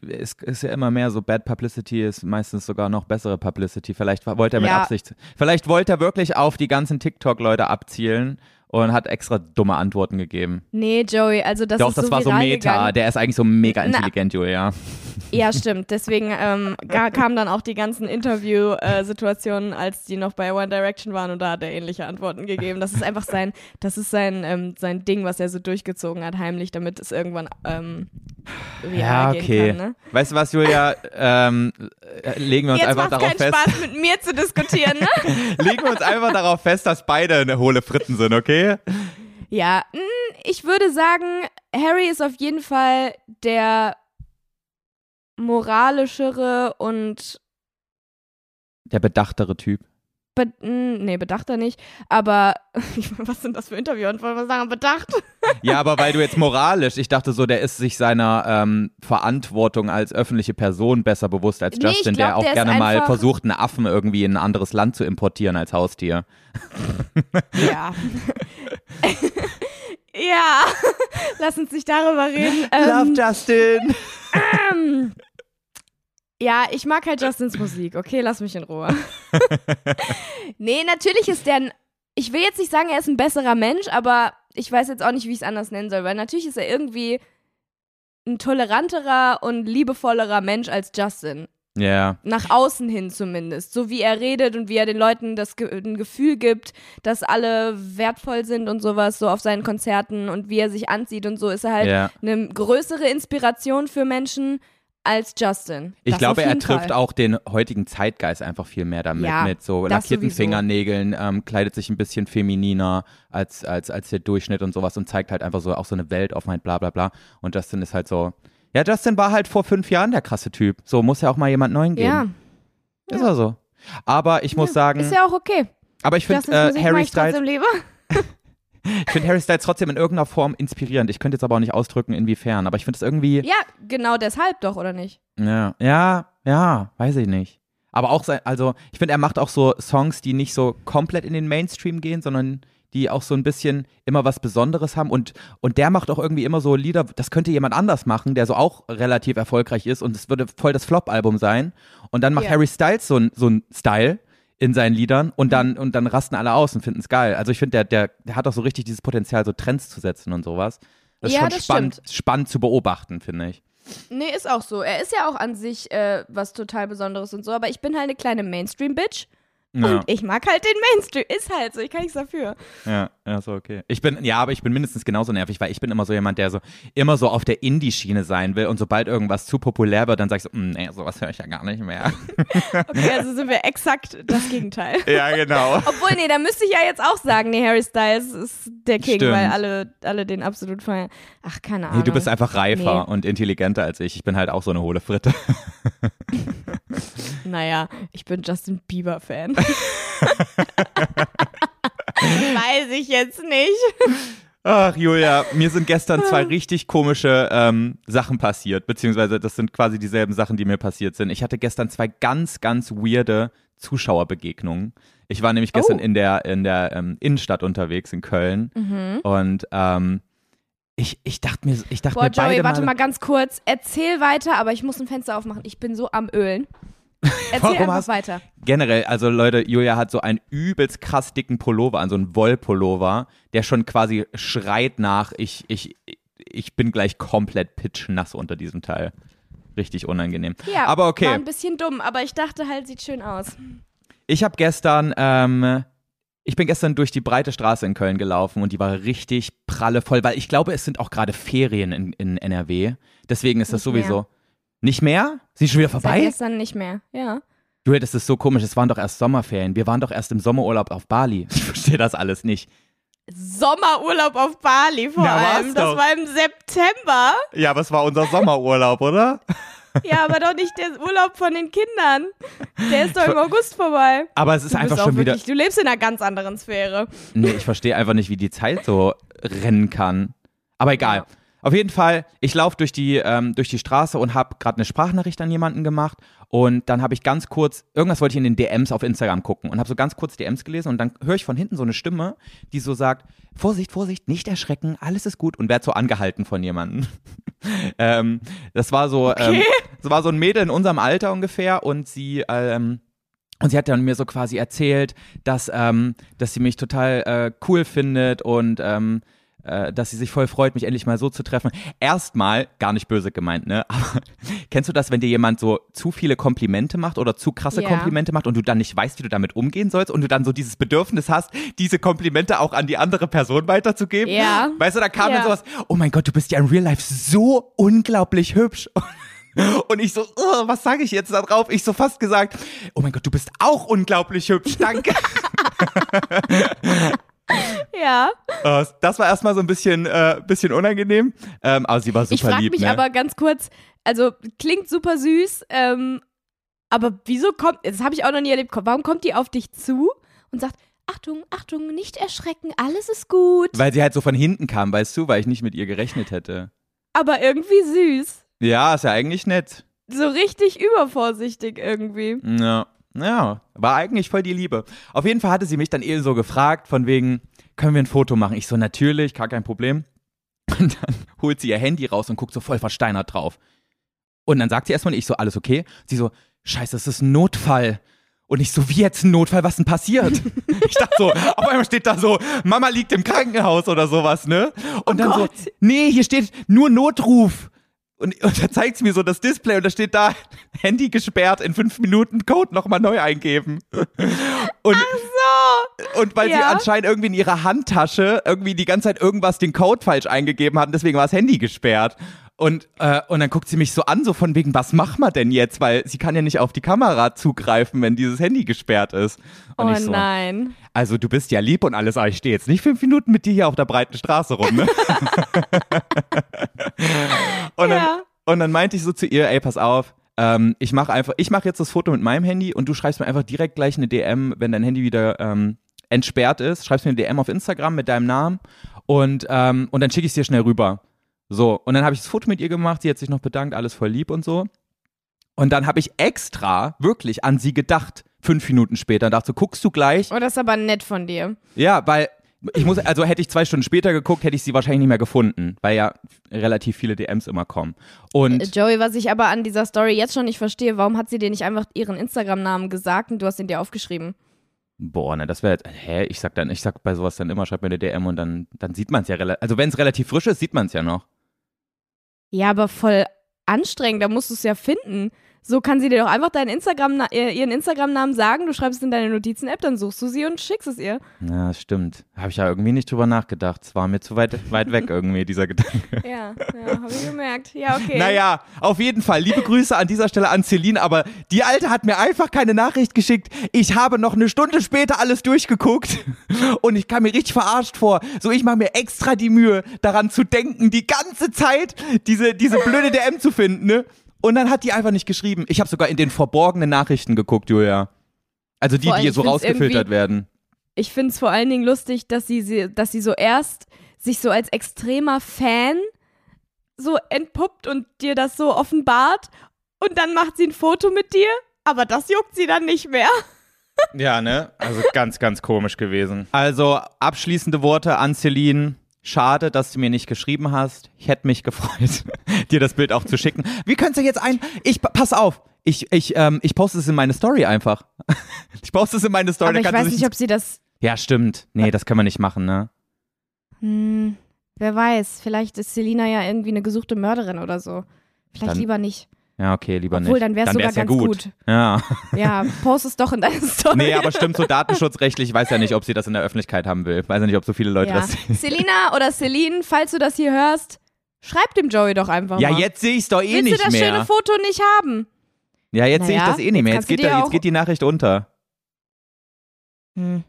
es ist ja immer mehr so Bad Publicity ist meistens sogar noch bessere Publicity. Vielleicht wollte er mit Ja. Absicht, vielleicht wollte er wirklich auf die ganzen TikTok-Leute abzielen und hat extra dumme Antworten gegeben. nee, Joey, also das Doch, ist das so war so Meta. gegangen. Der ist eigentlich so mega Na. intelligent, Julia. Ja, stimmt. Deswegen ähm, kamen dann auch die ganzen Interview-Situationen, als die noch bei One Direction waren und da hat er ähnliche Antworten gegeben. Das ist einfach sein, das ist sein, ähm, sein Ding, was er so durchgezogen hat, heimlich, damit es irgendwann ähm, Ja, gehen okay. kann. Ne? Weißt du was, Julia? ähm, äh, legen wir uns Jetzt einfach darauf fest. Spaß, mit mir zu diskutieren, ne? Legen wir uns einfach darauf fest, dass beide eine hohle Fritten sind, okay? Ja, mh, ich würde sagen, Harry ist auf jeden Fall der moralischere und Der bedachtere Typ. Be mh, nee, bedachter nicht, aber was sind das für Interviewantworten? Was sagen bedacht? Ja, aber weil du jetzt moralisch, ich dachte so, der ist sich seiner ähm, Verantwortung als öffentliche Person besser bewusst als Nee, Justin, glaub, der auch der gerne mal versucht, einen Affen irgendwie in ein anderes Land zu importieren als Haustier. Ja. ja, lass uns nicht darüber reden. Ähm, Justin! ähm, ja, ich mag halt Justins Musik. Okay, lass mich in Ruhe. nee, natürlich ist der ein, ich will jetzt nicht sagen, er ist ein besserer Mensch, aber ich weiß jetzt auch nicht, wie ich es anders nennen soll, weil natürlich ist er irgendwie ein toleranterer und liebevollerer Mensch als Justin. Ja. Nach außen hin zumindest. So wie er redet und wie er den Leuten das Ge ein Gefühl gibt, dass alle wertvoll sind und sowas, so auf seinen Konzerten und wie er sich anzieht und so, ist er halt Ja. eine größere Inspiration für Menschen als Justin. Ich Das glaube, er trifft Fall. auch den heutigen Zeitgeist einfach viel mehr damit. Ja, mit so lackierten sowieso. Fingernägeln, ähm, kleidet sich ein bisschen femininer als, als, als der Durchschnitt und sowas und zeigt halt einfach so auch so eine Welt auf mein bla bla bla. Und Justin ist halt so. Ja, Justin war halt vor fünf Jahren der krasse Typ. So muss ja auch mal jemand neuen geben. Ja, Ist er so. Aber ich muss sagen, ist ja auch okay. aber ich finde äh, Harry Styles, lieber. Ich finde Harry Styles trotzdem in irgendeiner Form inspirierend. Ich könnte jetzt aber auch nicht ausdrücken, inwiefern. Aber ich finde es irgendwie, Ja, genau deshalb doch, oder nicht? Ja, ja, ja, weiß ich nicht. Aber auch sein, also ich finde, er macht auch so Songs, die nicht so komplett in den Mainstream gehen, sondern die auch so ein bisschen immer was Besonderes haben. Und, und der macht auch irgendwie immer so Lieder, das könnte jemand anders machen, der so auch relativ erfolgreich ist und es würde voll das Flop-Album sein. Und dann macht Ja. Harry Styles so ein so ein Style in seinen Liedern und dann, und dann rasten alle aus und finden es geil. Also ich finde, der, der, der hat auch so richtig dieses Potenzial, so Trends zu setzen und sowas. Das ist Ja, schon das spannend, spannend zu beobachten, finde ich. Nee, ist auch so. Er ist ja auch an sich äh, was total Besonderes und so, aber ich bin halt eine kleine Mainstream-Bitch. Ja. Und ich mag halt den Mainstream. Ist halt so, ich kann nichts dafür. Ja, ja, so okay. Ich bin, ja, aber ich bin mindestens genauso nervig, weil ich bin immer so jemand, der so immer so auf der Indie-Schiene sein will und sobald irgendwas zu populär wird, dann sag ich so, "Mm, nee, sowas höre ich ja gar nicht mehr. Okay, also sind wir exakt das Gegenteil. ja, genau. Obwohl, nee, da müsste ich ja jetzt auch sagen, nee, Harry Styles ist der King, Stimmt. weil alle, alle den absolut feiern. Ach, keine Ahnung. Nee, du bist einfach reifer Nee. und intelligenter als ich. Ich bin halt auch so eine hohle Fritte. Naja, ich bin Justin Bieber-Fan. Weiß ich jetzt nicht. Ach, Julia, mir sind gestern zwei richtig komische ähm, Sachen passiert, beziehungsweise das sind quasi dieselben Sachen, die mir passiert sind. Ich hatte gestern zwei ganz, ganz weirde Zuschauerbegegnungen. Ich war nämlich gestern Oh. in der, in der ähm, Innenstadt unterwegs in Köln Mhm. und ähm, ich, ich dachte mir, ich dachte Boah, mir beide Joey, warte Male- mal ganz kurz. Erzähl weiter, aber ich muss ein Fenster aufmachen. Ich bin so am Ölen. Erzähl Warum einfach hast- weiter. Generell, also Leute, Julia hat so einen übelst krass dicken Pullover an, so einen Wollpullover, der schon quasi schreit nach, ich, ich, ich bin gleich komplett pitchnass unter diesem Teil. Richtig unangenehm. Ja, Aber okay. war ein bisschen dumm, aber ich dachte halt, sieht schön aus. Ich habe gestern, ähm, ich bin gestern durch die breite Straße in Köln gelaufen und die war richtig pralle voll, weil ich glaube, es sind auch gerade Ferien in, in NRW. Deswegen ist das Nicht mehr. Nicht mehr? Sie ist schon wieder Seit vorbei? gestern nicht mehr, ja. Du, das ist so komisch, es waren doch erst Sommerferien. Wir waren doch erst im Sommerurlaub auf Bali. Ich verstehe das alles nicht. Sommerurlaub auf Bali vor war's allem. Das doch. war im September. Ja, aber es war unser Sommerurlaub, oder? Ja, aber doch nicht der Urlaub von den Kindern. Der ist doch im August vorbei. Aber es ist Du einfach schon wieder. wirklich, du lebst in einer ganz anderen Sphäre. Nee, ich verstehe einfach nicht, wie die Zeit so rennen kann. Aber egal. Ja. Auf jeden Fall, ich laufe durch die, ähm, durch die Straße und habe gerade eine Sprachnachricht an jemanden gemacht. Und dann habe ich ganz kurz, irgendwas wollte ich in den DMs auf Instagram gucken und habe so ganz kurz DMs gelesen und dann höre ich von hinten so eine Stimme, die so sagt, Vorsicht, Vorsicht, nicht erschrecken, alles ist gut und werd so angehalten von jemandem. ähm, das war so, ähm, das war so ein Mädel in unserem Alter ungefähr und sie, ähm, und sie hat dann mir so quasi erzählt, dass, ähm, dass sie mich total äh, cool findet und ähm, äh, dass sie sich voll freut, mich endlich mal so zu treffen. Erstmal, gar nicht böse gemeint, ne? Aber kennst du das, wenn dir jemand so zu viele Komplimente macht oder zu krasse Ja. Komplimente macht und du dann nicht weißt, wie du damit umgehen sollst und du dann so dieses Bedürfnis hast, diese Komplimente auch an die andere Person weiterzugeben? Ja. Weißt du, da kam dann Ja. sowas, oh mein Gott, du bist ja in Real Life so unglaublich hübsch. Und ich so, oh, was sage ich jetzt da drauf? Ich so fast gesagt, oh mein Gott, du bist auch unglaublich hübsch, danke. Ja. Äh, das war erstmal so ein bisschen, äh, bisschen unangenehm, ähm, aber sie war super Ich frage lieb. mich ne? aber ganz kurz, also klingt super süß, ähm, aber wieso kommt, das habe ich auch noch nie erlebt, warum kommt die auf dich zu und sagt, Achtung, Achtung, nicht erschrecken, alles ist gut, Weil sie halt so von hinten kam, weißt du, weil ich nicht mit ihr gerechnet hätte. aber irgendwie süß. Ja, ist ja eigentlich nett. So richtig übervorsichtig irgendwie. Ja, ja, war eigentlich voll die Liebe. Auf jeden Fall hatte sie mich dann eh so gefragt, von wegen, können wir ein Foto machen? Ich so, natürlich, gar kein Problem. Und dann holt sie ihr Handy raus und guckt so voll versteinert drauf. Und dann sagt sie erstmal, ich so, alles okay? Sie so, scheiße, das ist ein Notfall. Und ich so, wie jetzt ein Notfall? Was denn passiert? ich dachte so, auf einmal steht da so, Mama liegt im Krankenhaus oder sowas, ne? Und dann Gott. so, nee, hier steht nur Notruf. Und, und da zeigt sie mir so das Display und da steht da, Handy gesperrt, in fünf Minuten Code nochmal neu eingeben. Und, und weil sie Ja. anscheinend irgendwie in ihrer Handtasche irgendwie die ganze Zeit irgendwas den Code falsch eingegeben hat, deswegen war das Handy gesperrt. Und, äh, und dann guckt sie mich so an, so von wegen, was machen wir denn jetzt? Weil sie kann ja nicht auf die Kamera zugreifen, wenn dieses Handy gesperrt ist. Und Oh so, nein. also du bist ja lieb und alles, aber ich stehe jetzt nicht fünf Minuten mit dir hier auf der breiten Straße rum, ne? und, dann, Ja. und dann meinte ich so zu ihr, ey, pass auf, ähm, ich mache einfach, ich mache jetzt das Foto mit meinem Handy und du schreibst mir einfach direkt gleich eine DM, wenn dein Handy wieder ähm, entsperrt ist, schreibst mir eine DM auf Instagram mit deinem Namen und, ähm, und dann schicke ich es dir schnell rüber. So, und dann habe ich das Foto mit ihr gemacht, sie hat sich noch bedankt, alles voll lieb und so. Und dann habe ich extra wirklich an sie gedacht, fünf Minuten später, und dachte so, guckst du gleich, Oh, das ist aber nett von dir. ja, weil ich muss, also hätte ich zwei Stunden später geguckt, hätte ich sie wahrscheinlich nicht mehr gefunden, weil ja relativ viele DMs immer kommen. Und Äh, Joey, was ich aber an dieser Story jetzt schon nicht verstehe, warum hat sie dir nicht einfach ihren Instagram-Namen gesagt und du hast ihn dir aufgeschrieben? boah, ne, das wäre jetzt, hä, ich sag dann, ich sag bei sowas dann immer, schreib mir eine DM und dann, dann sieht man es ja relativ, also wenn es relativ frisch ist, sieht man es ja noch. Ja, aber voll anstrengend, da musst du es ja finden. So kann sie dir doch einfach deinen Instagram, äh, ihren Instagram-Namen sagen, du schreibst es in deine Notizen-App, dann suchst du sie und schickst es ihr. Ja, stimmt. Habe ich ja irgendwie nicht drüber nachgedacht. Es war mir zu weit, weit weg irgendwie, dieser Gedanke. Ja, ja, habe ich gemerkt. Ja, okay. Naja, auf jeden Fall. Liebe Grüße an dieser Stelle an Celine, aber die Alte hat mir einfach keine Nachricht geschickt. Ich habe noch eine Stunde später alles durchgeguckt und ich kam mir richtig verarscht vor. So, ich mache mir extra die Mühe, daran zu denken, die ganze Zeit diese, diese blöde DM zu finden, ne? Und dann hat die einfach nicht geschrieben. Ich habe sogar in den verborgenen Nachrichten geguckt, Julia. Also die, die so rausgefiltert werden. Ich finde es vor allen Dingen lustig, dass sie, sie, dass sie so erst sich so als extremer Fan so entpuppt und dir das so offenbart und dann macht sie ein Foto mit dir, aber das juckt sie dann nicht mehr. Ja, ne? Also ganz, ganz komisch gewesen. Also abschließende Worte an Celine. Schade, dass du mir nicht geschrieben hast. Ich hätte mich gefreut, dir das Bild auch zu schicken. Wie könntest du jetzt ein. Ich, pass auf. Ich, ich, ähm, ich poste es in meine Story einfach. Ich poste es in meine Story. aber ich weiß nicht, ob sie das. ja, stimmt. Nee, das können wir nicht machen, ne? Hm, wer weiß, vielleicht ist Selina ja irgendwie eine gesuchte Mörderin oder so. Vielleicht Dann lieber nicht. Ja, okay, lieber Obwohl, nicht. dann wär's sogar wär's ja ganz gut. gut. Ja. Ja, post es doch in deine Story. Nee, aber stimmt, so datenschutzrechtlich, ich weiß ja nicht, ob sie das in der Öffentlichkeit haben will. Weiß ja nicht, ob so viele Leute ja. das sehen. Selina oder Celine, falls du das hier hörst, schreib dem Joey doch einfach Ja, mal. jetzt sehe ich es doch eh Willst nicht du das mehr. schöne Foto nicht haben? ja, jetzt sehe ich Naja, das eh nicht mehr. jetzt geht, da, jetzt geht die Nachricht unter. Hm.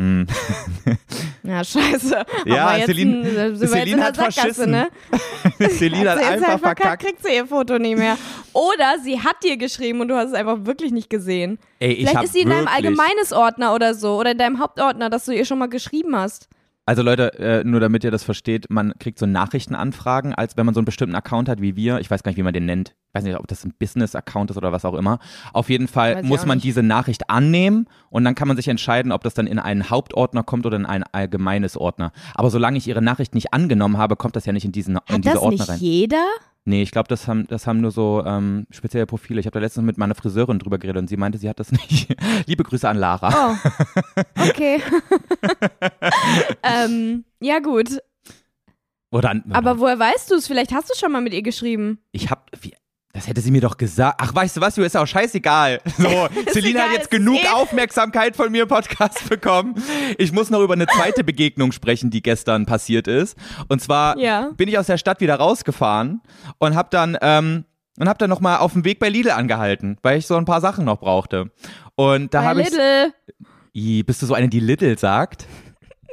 Hm. Ja, scheiße. Ja, jetzt Celine- in Celine der hat verschissen. Ne? Celine hat jetzt einfach halt verkackt. kriegt sie ihr Foto nie mehr. Oder sie hat dir geschrieben und du hast es einfach wirklich nicht gesehen. Ey, ich Vielleicht ist sie in deinem allgemeines Ordner oder so oder in deinem Hauptordner, dass du ihr schon mal geschrieben hast. Also Leute, äh, nur damit ihr das versteht, man kriegt so Nachrichtenanfragen, als wenn man so einen bestimmten Account hat wie wir. Ich weiß gar nicht, wie man den nennt. Ich weiß nicht, ob das ein Business-Account ist oder was auch immer. Auf jeden Fall Weiß muss man nicht. diese Nachricht annehmen und dann kann man sich entscheiden, ob das dann in einen Hauptordner kommt oder in ein allgemeines Ordner. Aber solange ich ihre Nachricht nicht angenommen habe, kommt das ja nicht in, diesen, in Hat diese das Ordner nicht rein. jeder? Nee, ich glaube, das haben, das haben nur so ähm, spezielle Profile. Ich habe da letztens mit meiner Friseurin drüber geredet und sie meinte, sie hat das nicht. Liebe Grüße an Lara. Oh, okay. ähm, ja gut. Oder an, Aber woher weißt du es? Vielleicht hast du schon mal mit ihr geschrieben. ich hab, wie, das hätte sie mir doch gesagt. Ach, weißt du was, du ist auch scheißegal. So, Celine egal, hat jetzt genug eh- Aufmerksamkeit von mir im Podcast bekommen. Ich muss noch über eine zweite Begegnung sprechen, die gestern passiert ist. Und zwar Ja. bin ich aus der Stadt wieder rausgefahren und hab dann, ähm, und hab dann noch mal auf dem Weg bei Lidl angehalten, weil ich so ein paar Sachen noch brauchte. Und da habe ich Lidl. I, bist du so eine, die Lidl sagt?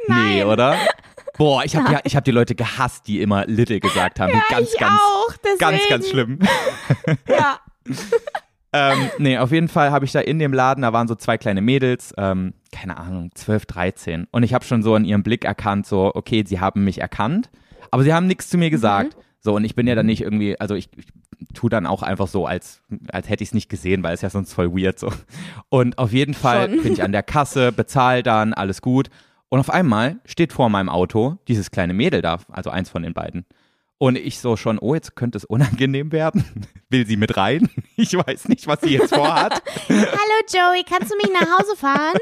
Nee, oder? Boah, ich habe ich hab die Leute gehasst, die immer Lidl gesagt haben. ganz, ich ganz, auch, deswegen. ganz, ganz schlimm. Ja. ähm, nee, auf jeden Fall habe ich da in dem Laden, da waren so zwei kleine Mädels, ähm, keine Ahnung, 12, 13. Und ich habe schon so in ihrem Blick erkannt, so, okay, sie haben mich erkannt, aber sie haben nichts zu mir gesagt. Mhm. So, und ich bin ja dann nicht irgendwie, also ich, ich tue dann auch einfach so, als, als hätte ich es nicht gesehen, weil es ja sonst voll weird so. Und auf jeden Fall Schon. bin ich an der Kasse, bezahle dann, alles gut. Und auf einmal steht vor meinem Auto dieses kleine Mädel da, also eins von den beiden. Und ich so schon, oh, jetzt könnte es unangenehm werden. Will sie mit rein? Ich weiß nicht, was sie jetzt vorhat. Hallo Joey, kannst du mich nach Hause fahren?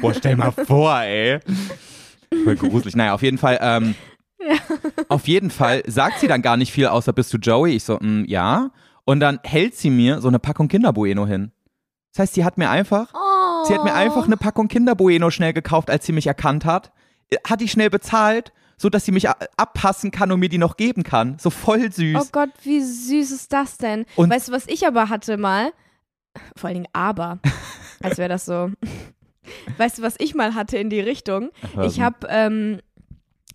Boah, stell mal vor, ey. Voll gruselig. Naja, auf jeden Fall, ähm, auf jeden Fall sagt sie dann gar nicht viel, außer bist du Joey? Ich so, mm, ja. Und dann hält sie mir so eine Packung Kinderbueno hin. Das heißt, sie hat mir einfach, Oh. Sie hat mir einfach eine Packung Kinderbueno schnell gekauft, als sie mich erkannt hat. Hat die schnell bezahlt, so dass sie mich abpassen kann und mir die noch geben kann. So voll süß. Oh Gott, wie süß ist das denn? Und- weißt du, was ich aber hatte mal? Vor allen Dingen aber. Als wäre das so. Weißt du, was ich mal hatte in die Richtung? Ich habe, ähm,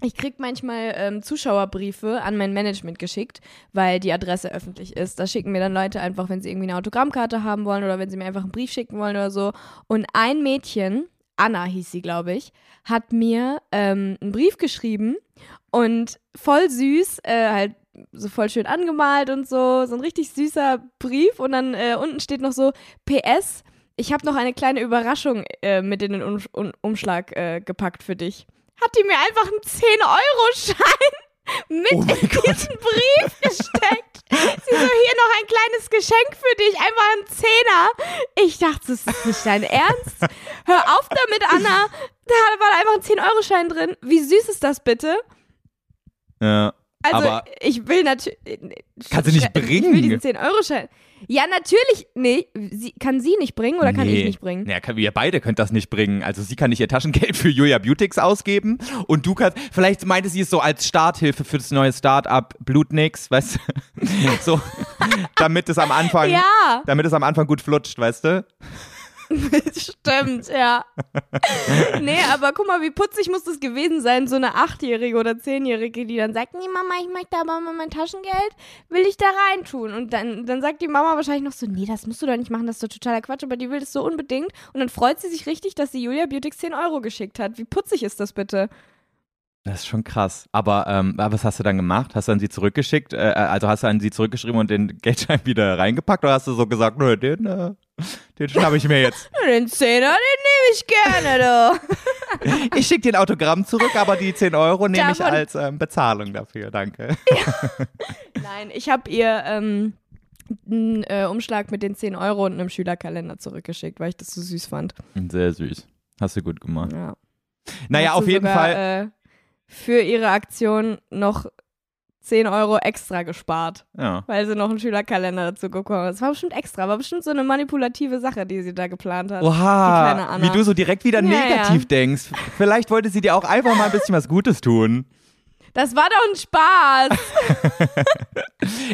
ich krieg manchmal ähm, Zuschauerbriefe an mein Management geschickt, weil die Adresse öffentlich ist. Da schicken mir dann Leute einfach, wenn sie irgendwie eine Autogrammkarte haben wollen oder wenn sie mir einfach einen Brief schicken wollen oder so. Und ein Mädchen, Anna hieß sie, glaube ich, hat mir ähm, einen Brief geschrieben und voll süß, äh, halt so voll schön angemalt und so, so ein richtig süßer Brief und dann äh, unten steht noch so PS, ich habe noch eine kleine Überraschung äh, mit in den um um Umschlag äh, gepackt für dich. Hat die mir einfach einen 10-Euro-Schein mit Oh in Gott. diesen Brief gesteckt. Sie so, hier noch ein kleines Geschenk für dich, einfach ein Zehner. Ich dachte, das ist nicht dein Ernst. Hör auf damit, Anna. Da war einfach ein 10-Euro-Schein drin. Wie süß ist das bitte? ja. Also, Aber ich will natürlich. Kannst du nicht Ich will bringen? diesen 10-Euro-Schein. Ja, natürlich. Nee, sie, kann sie nicht bringen oder kann Nee. ich nicht bringen? Ja, kann, wir beide könnt das nicht bringen. Also sie kann nicht ihr Taschengeld für Julia Beautix ausgeben und du kannst, vielleicht meinte sie es so als Starthilfe für das neue Start-up Blutnix, weißt du? so, damit es am Anfang, Ja, damit es am Anfang gut flutscht, weißt du? stimmt, ja. nee, aber guck mal, wie putzig muss das gewesen sein, so eine Achtjährige oder Zehnjährige, die dann sagt, nee, Mama, ich möchte aber mal mein Taschengeld, will ich da reintun. Und dann, dann sagt die Mama wahrscheinlich noch so, nee, das musst du doch nicht machen, das ist doch totaler Quatsch, aber die will das so unbedingt. Und dann freut sie sich richtig, dass sie Julia Beautix 10 Euro geschickt hat. Wie putzig ist das bitte? Das ist schon krass. Aber ähm, was hast du dann gemacht? Hast du an sie zurückgeschickt? Äh, also hast du an sie zurückgeschrieben und den Geldschein wieder reingepackt oder hast du so gesagt, nö, den, äh, den schnappe ich mir jetzt. Den Zehner, den nehme ich gerne, du. Ich schicke dir ein Autogramm zurück, aber die 10 Euro nehme ich als ähm, Bezahlung dafür. Danke. Nein, ich habe ihr ähm, einen äh, Umschlag mit den 10 Euro und einem Schülerkalender zurückgeschickt, weil ich das so süß fand. Sehr süß. Hast du gut gemacht. Ja. Naja, auf jeden sogar, Fall. Äh, für ihre Aktion noch 10 Euro extra gespart, Ja. weil sie noch einen Schülerkalender dazu gekommen. Das war bestimmt extra, war bestimmt so eine manipulative Sache, die sie da geplant hat. Oha, wie du so direkt wieder Ja, negativ ja. denkst. Vielleicht wollte sie dir auch einfach mal ein bisschen was Gutes tun. Das war doch ein Spaß.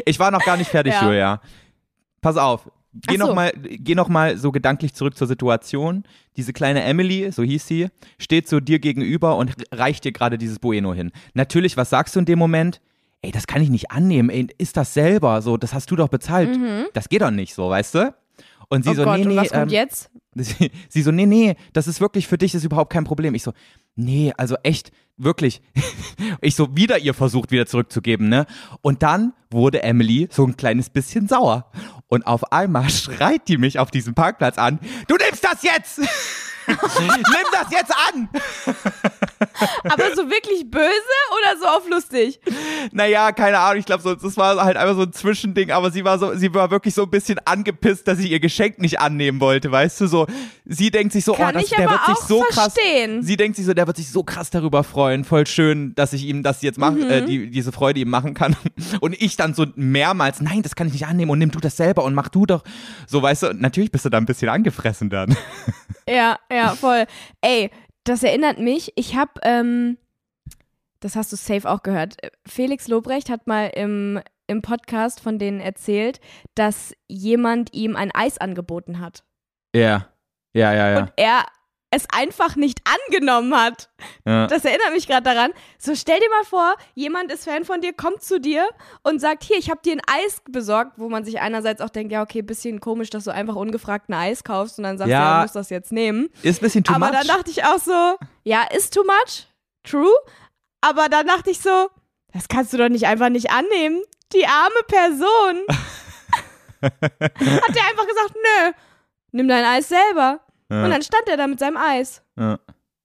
Ich war noch gar nicht fertig, Ja. Julia. Pass auf. Geh so. noch mal, geh noch mal so gedanklich zurück zur Situation. Diese kleine Emily, so hieß sie, steht so dir gegenüber und reicht dir gerade dieses Bueno hin. Natürlich, was sagst du in dem Moment? Ey, das kann ich nicht annehmen. Ey, ist das selber so? Das hast du doch bezahlt. Das geht doch nicht so, weißt du? Und sie Mhm. oh so, Gott, nee, und nee, was kommt ähm, jetzt? Sie, sie so, nee, nee, das ist wirklich für dich ist überhaupt kein Problem. Ich so, nee, also echt, wirklich. Ich so wieder ihr versucht, wieder zurückzugeben, ne? Und dann wurde Emily so ein kleines bisschen sauer. Und auf einmal schreit die mich auf diesem Parkplatz an, du nimmst das jetzt! Nimm das jetzt an! Aber so wirklich böse oder so auf lustig? Naja, keine Ahnung, ich glaube, so, das war halt einfach so ein Zwischending, aber sie war so, sie war wirklich so ein bisschen angepisst, dass ich ihr Geschenk nicht annehmen wollte, weißt du, so, sie denkt sich so, Kann oh, das, der wird sich so krass, verstehen. sie denkt sich so, der wird sich so krass darüber freuen, voll schön, dass ich ihm das jetzt machen, Mhm. äh, die, diese Freude ihm machen kann und ich dann so mehrmals, nein, das kann ich nicht annehmen und nimm du das selber und mach du doch, so, weißt du, natürlich bist du da ein bisschen angefressen dann. Ja, ja, voll. Ey, das erinnert mich, ich hab, ähm, das hast du safe auch gehört. Felix Lobrecht hat mal im, im Podcast von denen erzählt, dass jemand ihm ein Eis angeboten hat. Ja, ja, ja, ja. Und er es einfach nicht angenommen hat. ja. Das erinnert mich gerade daran. So stell dir mal vor, jemand ist Fan von dir, kommt zu dir und sagt, hier, ich habe dir ein Eis besorgt, wo man sich einerseits auch denkt, ja, okay, bisschen komisch, dass du einfach ungefragt ein Eis kaufst und dann sagst Ja. du, ja, du musst das jetzt nehmen. Ist ein bisschen too Aber much. dann dachte ich auch so, ja, ist too much, true. Aber dann dachte ich so, das kannst du doch nicht einfach nicht annehmen. Die arme Person. Hat der einfach gesagt, nö, nimm dein Eis selber. Ja. Und dann stand er da mit seinem Eis. ja.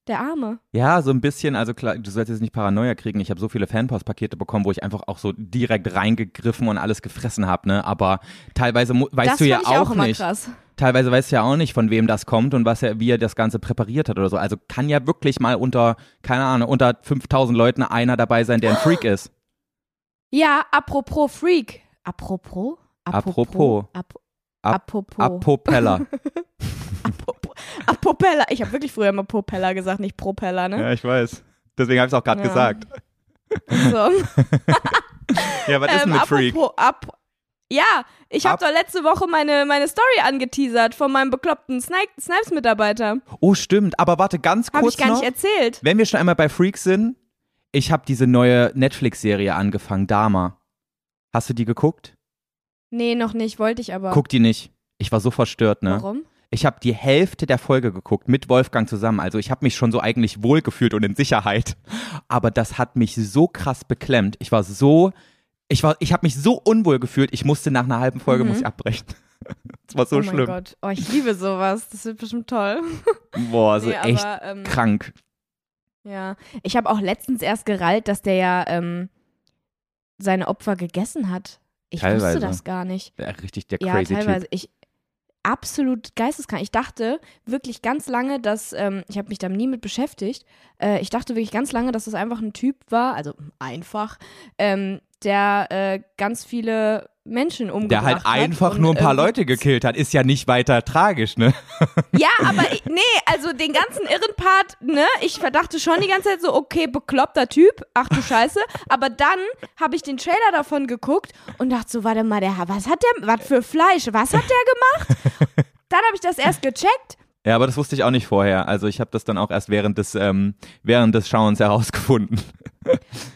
Der Arme. Ja, so ein bisschen, also klar, du sollst jetzt nicht Paranoia kriegen. Ich habe so viele Fanpost-Pakete bekommen, wo ich einfach auch so direkt reingegriffen und alles gefressen habe, ne? Aber teilweise weißt das du ja auch, auch nicht. krass. Teilweise weißt du ja auch nicht, von wem das kommt und was er, wie er das Ganze präpariert hat oder so. Also kann ja wirklich mal unter, keine Ahnung, unter 5000 Leuten einer dabei sein, der ein Freak ist. Ja, apropos Freak. Apropos? Apropos. Ap Ap- apropos. Apopeller. apropos. Apopeller. Ich habe wirklich früher immer Propeller gesagt, nicht Propeller, ne? ja, ich weiß. Deswegen habe ich es auch gerade Ja. gesagt. So. Ja, was ist denn Ähm, mit Freak? apropos, ap ja, ich habe Ab- doch letzte Woche meine, meine Story angeteasert von meinem bekloppten Sni Snipes-Mitarbeiter. Oh, stimmt. Aber warte, ganz Habe kurz ich gar noch. nicht erzählt. Wenn wir schon einmal bei Freaks sind, ich habe diese neue Netflix-Serie angefangen, Dama. Hast du die geguckt? Nee, noch nicht, wollte ich aber. Guck die nicht. Ich war so verstört, ne? Warum? Ich habe die Hälfte der Folge geguckt mit Wolfgang zusammen. Also ich habe mich schon so eigentlich wohlgefühlt und in Sicherheit. Aber das hat mich so krass beklemmt. Ich war so, ich war, ich habe mich so unwohl gefühlt. Ich musste nach einer halben Folge Mhm. muss ich abbrechen. Das war so oh schlimm. mein Gott. Oh, ich liebe sowas. Das wird bestimmt toll. Boah, so Nee, echt aber, ähm, krank. Ja. Ich habe auch letztens erst gerallt, dass der ja ähm, seine Opfer gegessen hat. Ich Teilweise. wusste das gar nicht. Ja, richtig der Ja, crazy teilweise. Typ. Ich absolut geisteskrank. Ich dachte wirklich ganz lange, dass ähm, ich habe mich da nie mit beschäftigt. Äh, ich dachte wirklich ganz lange, dass das einfach ein Typ war, also einfach, ähm, der äh, ganz viele Menschen umgebracht Der halt einfach nur ein paar irgendwie- Leute gekillt hat. Ist ja nicht weiter tragisch, ne? Ja, aber ich, nee, also den ganzen irren Part, ne? Ich verdachte schon die ganze Zeit so, okay, bekloppter Typ, ach du Scheiße. Aber dann habe ich den Trailer davon geguckt und dachte so, warte mal, der, was hat der, was für Fleisch, was hat der gemacht? Dann habe ich das erst gecheckt. Ja, aber das wusste ich auch nicht vorher. Also ich habe das dann auch erst während des, ähm, während des Schauens herausgefunden.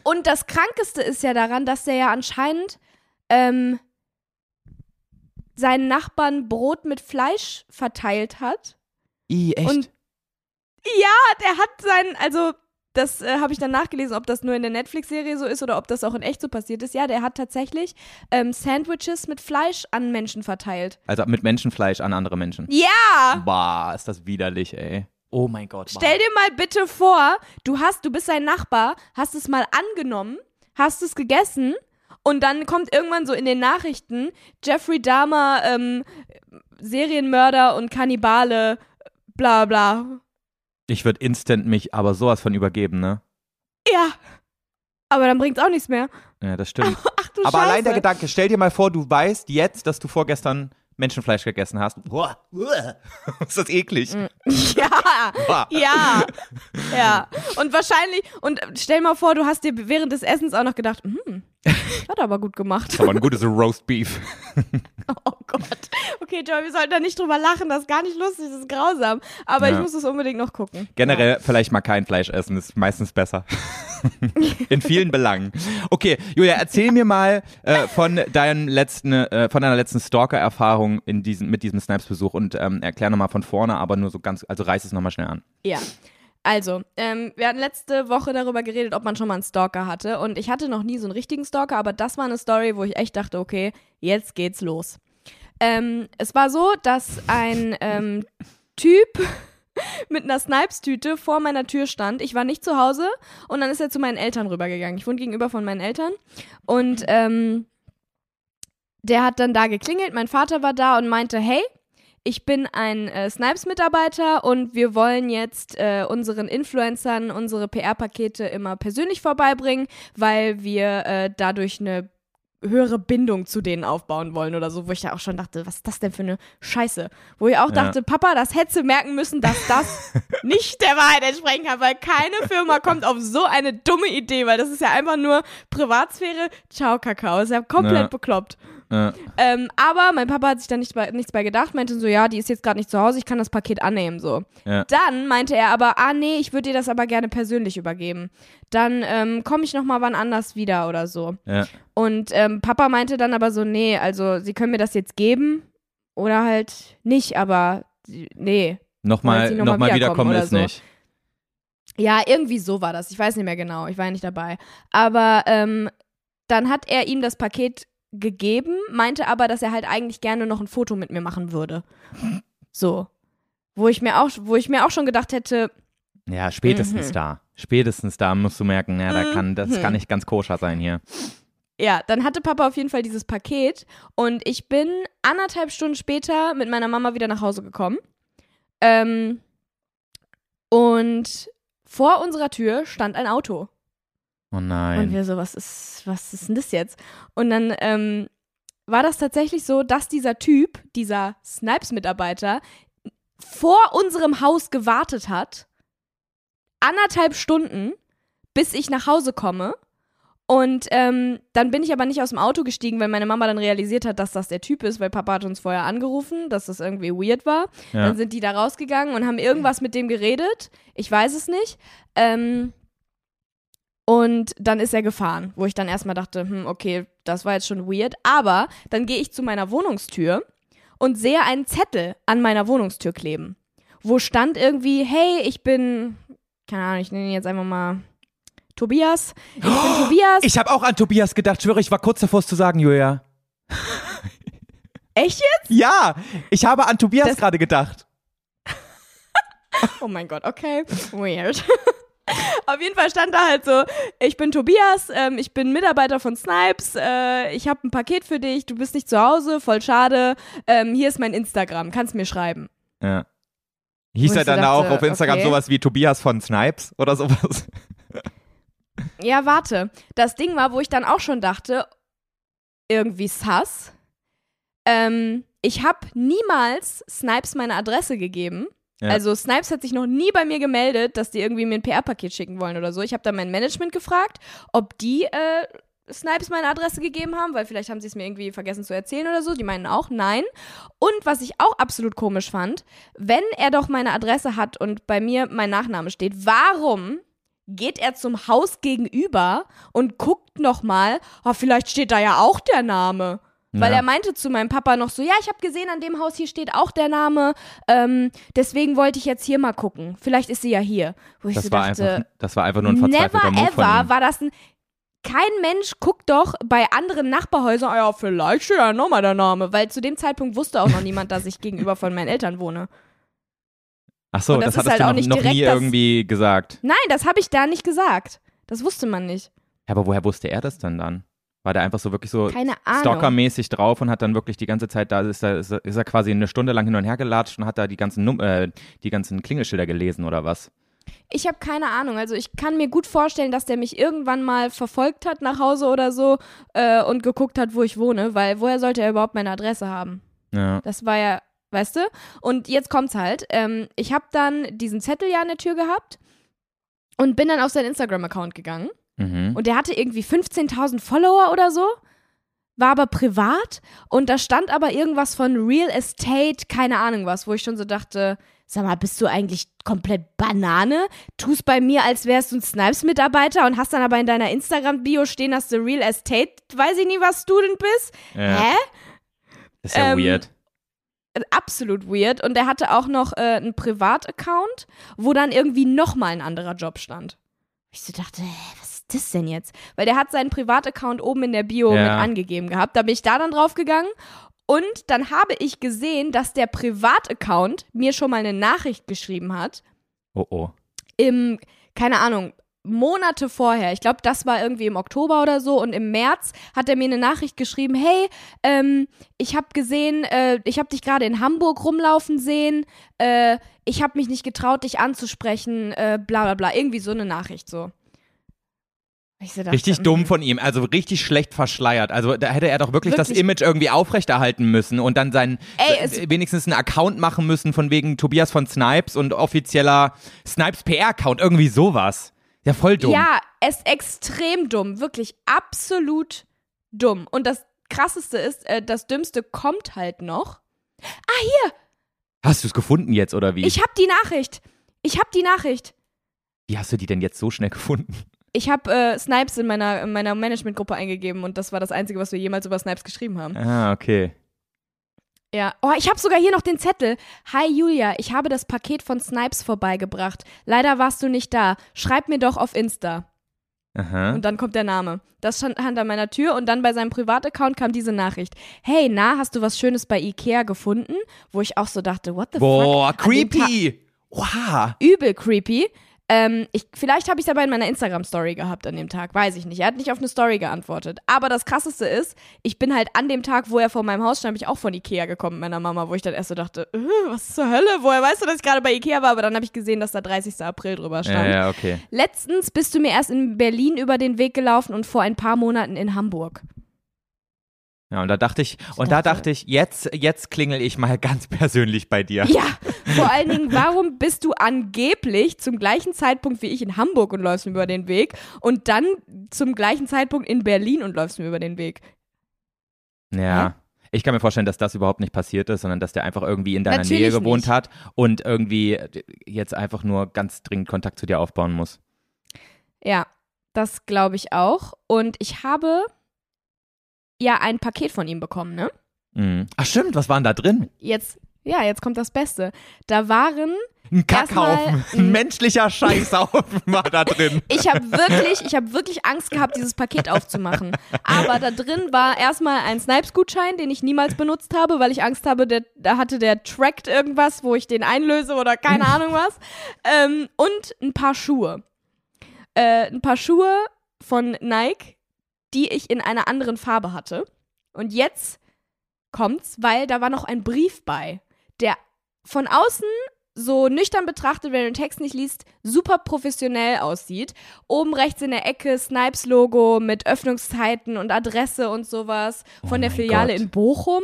Und das Krankeste ist ja daran, dass der ja anscheinend ähm, seinen Nachbarn Brot mit Fleisch verteilt hat. I, echt? Und ja, der hat seinen, also das äh, habe ich dann nachgelesen, ob das nur in der Netflix-Serie so ist oder ob das auch in echt so passiert ist. Ja, der hat tatsächlich ähm, Sandwiches mit Fleisch an Menschen verteilt. also mit Menschenfleisch an andere Menschen. Ja! Boah, ist das widerlich, ey. Oh mein Gott. Stell dir mal bitte vor, du hast, du bist sein Nachbar, hast es mal angenommen, hast es gegessen und dann kommt irgendwann so in den Nachrichten Jeffrey Dahmer, ähm, Serienmörder und Kannibale, bla bla. Ich würde instant mich aber sowas von übergeben, ne? Ja. Aber dann bringt's auch nichts mehr. Ja, das stimmt. Ach du aber Scheiße. allein der Gedanke, stell dir mal vor, du weißt jetzt, dass du vorgestern Menschenfleisch gegessen hast. Boah, uah. ist das eklig. Ja, Boah. ja, ja. Und wahrscheinlich, und stell mal vor, du hast dir während des Essens auch noch gedacht, hm, hat er aber gut gemacht. Das aber ein gutes Roast Beef. Oh Gott. Okay, Joey, wir sollten da nicht drüber lachen. Das ist gar nicht lustig, das ist grausam. Aber Ja. ich muss es unbedingt noch gucken. Generell vielleicht mal kein Fleisch essen, ist meistens besser. In vielen Belangen. Okay, Julia, erzähl mir mal äh, von deinem letzten, äh, von deiner letzten Stalker-Erfahrung in diesem, mit diesem Snipes-Besuch und ähm, erklär nochmal von vorne, aber nur so ganz, also reiß es nochmal schnell an. Ja. Also, ähm, wir hatten letzte Woche darüber geredet, ob man schon mal einen Stalker hatte. Und ich hatte noch nie so einen richtigen Stalker, aber das war eine Story, wo ich echt dachte, okay, jetzt geht's los. Ähm, es war so, dass ein ähm, Typ mit einer Snipes-Tüte vor meiner Tür stand. Ich war nicht zu Hause und dann ist er zu meinen Eltern rübergegangen. Ich wohne gegenüber von meinen Eltern und ähm, der hat dann da geklingelt. Mein Vater war da und meinte, hey, ich bin ein äh, Snipes-Mitarbeiter und wir wollen jetzt äh, unseren Influencern unsere PR-Pakete immer persönlich vorbeibringen, weil wir äh, dadurch eine höhere Bindung zu denen aufbauen wollen oder so, wo ich da auch schon dachte, was ist das denn für eine Scheiße? Wo ich auch Ja. dachte, Papa, das hättest du merken müssen, dass das nicht der Wahrheit entsprechen kann, weil keine Firma kommt auf so eine dumme Idee, weil das ist ja einfach nur Privatsphäre, ciao Kakao, ist ja komplett Ja. bekloppt. Äh, Ähm, aber mein Papa hat sich da nicht bei, nichts bei gedacht, meinte so, ja, die ist jetzt gerade nicht zu Hause, ich kann das Paket annehmen, so. Ja. Dann meinte er aber, ah nee, ich würde dir das aber gerne persönlich übergeben. Dann ähm, komme ich noch mal wann anders wieder oder so. ja. Und ähm, Papa meinte dann aber so, nee, also sie können mir das jetzt geben oder halt nicht, aber nee. Nochmal Wollen Sie noch mal noch mal wiederkommen wiederkommen ist so? nicht. Ja, irgendwie so war das. Ich weiß nicht mehr genau. Ich war ja nicht dabei. Aber ähm, dann hat er ihm das Paket gegeben, meinte aber, dass er halt eigentlich gerne noch ein Foto mit mir machen würde. So. Wo ich mir auch, wo ich mir auch schon gedacht hätte, Ja, spätestens Mhm. da. Spätestens da musst du merken, ja, da kann, das Mhm. kann nicht ganz koscher sein hier. ja, dann hatte Papa auf jeden Fall dieses Paket und ich bin anderthalb Stunden später mit meiner Mama wieder nach Hause gekommen. Ähm, und vor unserer Tür stand ein Auto. Oh Und nein. wir so, was ist, was ist denn das jetzt? Und dann ähm, war das tatsächlich so, dass dieser Typ, dieser Snipes-Mitarbeiter, vor unserem Haus gewartet hat, anderthalb Stunden, bis ich nach Hause komme. Und ähm, dann bin ich aber nicht aus dem Auto gestiegen, weil meine Mama dann realisiert hat, dass das der Typ ist, weil Papa hat uns vorher angerufen, dass das irgendwie weird war. Ja. Dann sind die da rausgegangen und haben irgendwas mit dem geredet. Ich weiß es nicht. Ähm, und dann ist er gefahren, wo ich dann erstmal dachte, hm, okay, das war jetzt schon weird. Aber dann gehe ich zu meiner Wohnungstür und sehe einen Zettel an meiner Wohnungstür kleben, wo stand irgendwie, hey, ich bin, keine Ahnung, ich nenne ihn jetzt einfach mal Tobias. Ich bin Tobias. Ich habe auch an Tobias gedacht, schwöre, ich war kurz davor, es zu sagen, Julia. Echt jetzt? Ja, ich habe an Tobias gerade gedacht. Oh mein Gott, okay. Weird. Auf jeden Fall stand da halt so, ich bin Tobias, ähm, ich bin Mitarbeiter von Snipes, äh, ich habe ein Paket für dich, du bist nicht zu Hause, voll schade, ähm, hier ist mein Instagram, kannst mir schreiben. Ja. Hieß er dann dachte, auch auf Instagram okay. sowas wie Tobias von Snipes oder sowas? Ja, warte. Das Ding war, wo ich dann auch schon dachte, irgendwie sass. Ähm, ich habe niemals Snipes meine Adresse gegeben. Ja. Also Snipes hat sich noch nie bei mir gemeldet, dass die irgendwie mir ein PR-Paket schicken wollen oder so. Ich habe dann mein Management gefragt, ob die äh, Snipes meine Adresse gegeben haben, weil vielleicht haben sie es mir irgendwie vergessen zu erzählen oder so. Die meinen auch nein. Und was ich auch absolut komisch fand, wenn er doch meine Adresse hat und bei mir mein Nachname steht, warum geht er zum Haus gegenüber und guckt nochmal, oh, vielleicht steht da ja auch der Name. Weil Ja. er meinte zu meinem Papa noch so, ja, ich habe gesehen, an dem Haus hier steht auch der Name. Ähm, deswegen wollte ich jetzt hier mal gucken. Vielleicht ist sie ja hier. Wo ich Das so war, dachte, einfach, das war einfach nur ein verzweifelter never ever war das ein. Kein Mensch guckt doch bei anderen Nachbarhäusern, ah ja, vielleicht steht ja nochmal der Name. Weil zu dem Zeitpunkt wusste auch noch niemand, dass ich gegenüber von meinen Eltern wohne. Ach so, Und das, das hattest halt du auch noch, nicht noch nie direkt das- irgendwie gesagt. Nein, das habe ich da nicht gesagt. Das wusste man nicht. Ja, aber woher wusste er das denn dann? War der einfach so wirklich so stalkermäßig drauf und hat dann wirklich die ganze Zeit da ist er, ist er, ist er quasi eine Stunde lang hin und her gelatscht und hat da die ganzen Num äh, die ganzen Klingelschilder gelesen oder was? Ich habe keine Ahnung. Also ich kann mir gut vorstellen, dass der mich irgendwann mal verfolgt hat nach Hause oder so äh, und geguckt hat, wo ich wohne, weil woher sollte er überhaupt meine Adresse haben? Ja. Das war ja, weißt du? Und jetzt kommt's halt. Ähm, ich habe dann diesen Zettel ja an der Tür gehabt und bin dann auf seinen Instagram-Account gegangen. Mhm. Und der hatte irgendwie 15.000 Follower oder so. war aber privat und da stand aber irgendwas von Real Estate, keine Ahnung was, wo ich schon so dachte, sag mal, bist du eigentlich komplett Banane? Tust bei mir, als wärst du ein Snipes-Mitarbeiter und hast dann aber in deiner Instagram-Bio stehen, dass du Real Estate, weiß ich nie, was Student bist? Ja. Hä? Das ist ja Ähm, weird. Absolut weird. Und er hatte auch noch äh, einen Privataccount, wo dann irgendwie nochmal ein anderer Job stand. Ich so dachte, hä, was ist das denn jetzt? Weil der hat seinen Privataccount oben in der Bio Ja. mit angegeben gehabt. Da bin ich da dann drauf gegangen. Und dann habe ich gesehen, dass der Privataccount mir schon mal eine Nachricht geschrieben hat. Oh oh. Im, keine Ahnung, Monate vorher. Ich glaube, das war irgendwie im Oktober oder so. Und im März hat er mir eine Nachricht geschrieben: Hey, ähm, ich habe gesehen, äh, ich habe dich gerade in Hamburg rumlaufen sehen. Äh, ich habe mich nicht getraut, dich anzusprechen. Äh, bla bla bla. Irgendwie so eine Nachricht so. So dachte, Richtig mm, dumm von ihm, also richtig schlecht verschleiert. Also da hätte er doch wirklich, das Wirklich. Image irgendwie aufrechterhalten müssen und dann seinen Ey, es- wenigstens einen Account machen müssen von wegen Tobias von Snipes und offizieller Snipes PR-Account, irgendwie sowas. Ja, voll dumm. Ja, es ist extrem dumm. Wirklich absolut dumm. Und das Krasseste ist, äh, das Dümmste kommt halt noch. Hast du es gefunden jetzt oder wie? Ich habe die Nachricht. Ich habe die Nachricht. wie hast du die denn jetzt so schnell gefunden? Ich habe äh, Snipes in meiner, in meiner Managementgruppe eingegeben und das war das Einzige, was wir jemals über Snipes geschrieben haben. Ah, okay. Ja. Oh, ich habe sogar hier noch den Zettel. Hi Julia, ich habe das Paket von Snipes vorbeigebracht. Leider warst du nicht da. Schreib mir doch auf Insta. Aha. Und dann kommt der Name. Das stand an meiner Tür und dann bei seinem Privataccount kam diese Nachricht. Hey, na, hast du was Schönes bei Ikea gefunden? Wo ich auch so dachte, what the Boah, fuck? Tag- creepy. Wow. übel creepy. Ähm, ich, vielleicht habe ich es aber in meiner Instagram-Story gehabt an dem Tag, weiß ich nicht. Er hat nicht auf eine Story geantwortet. Aber das Krasseste ist, ich bin halt an dem Tag, wo er vor meinem Haus stand, bin ich auch von Ikea gekommen mit meiner Mama, wo ich dann erst so dachte, äh, was zur Hölle? Woher weißt du, dass ich gerade bei Ikea war? Aber dann habe ich gesehen, dass da 30. April drüber Ja, stand. ja, okay. Letztens bist du mir erst in Berlin über den Weg gelaufen und vor ein paar Monaten in Hamburg. Ja, und da dachte ich, und da dachte- dachte ich, jetzt, jetzt klingel ich mal ganz persönlich bei dir. Ja, vor allen Dingen, warum bist du angeblich zum gleichen Zeitpunkt wie ich in Hamburg und läufst mir über den Weg und dann zum gleichen Zeitpunkt in Berlin und läufst mir über den Weg? Ja. Ich kann mir vorstellen, dass das überhaupt nicht passiert ist, sondern dass der einfach irgendwie in deiner Natürlich Nähe gewohnt nicht. hat und irgendwie jetzt einfach nur ganz dringend Kontakt zu dir aufbauen muss. Ja, das glaube ich auch. Und ich habe ja ein Paket von ihm bekommen, ne? Mhm. Ach stimmt, was war denn da drin? Jetzt, ja, jetzt kommt das Beste. Da waren Ein Kackhaufen, ein menschlicher Scheißhaufen war da drin. Ich habe wirklich, ich habe wirklich Angst gehabt, dieses Paket aufzumachen. Aber da drin war erstmal ein Snipes-Gutschein, den ich niemals benutzt habe, weil ich Angst habe, der, da hatte der trackt irgendwas, wo ich den einlöse oder keine Ahnung was. Ähm, und ein paar Schuhe. Äh, ein paar Schuhe von Nike, die ich in einer anderen Farbe hatte. Und jetzt kommt's, weil da war noch ein Brief bei, der von außen so nüchtern betrachtet, wenn du den Text nicht liest, super professionell aussieht. Oben rechts in der Ecke Snipes-Logo mit Öffnungszeiten und Adresse und sowas von Oh der Filiale Gott. in Bochum.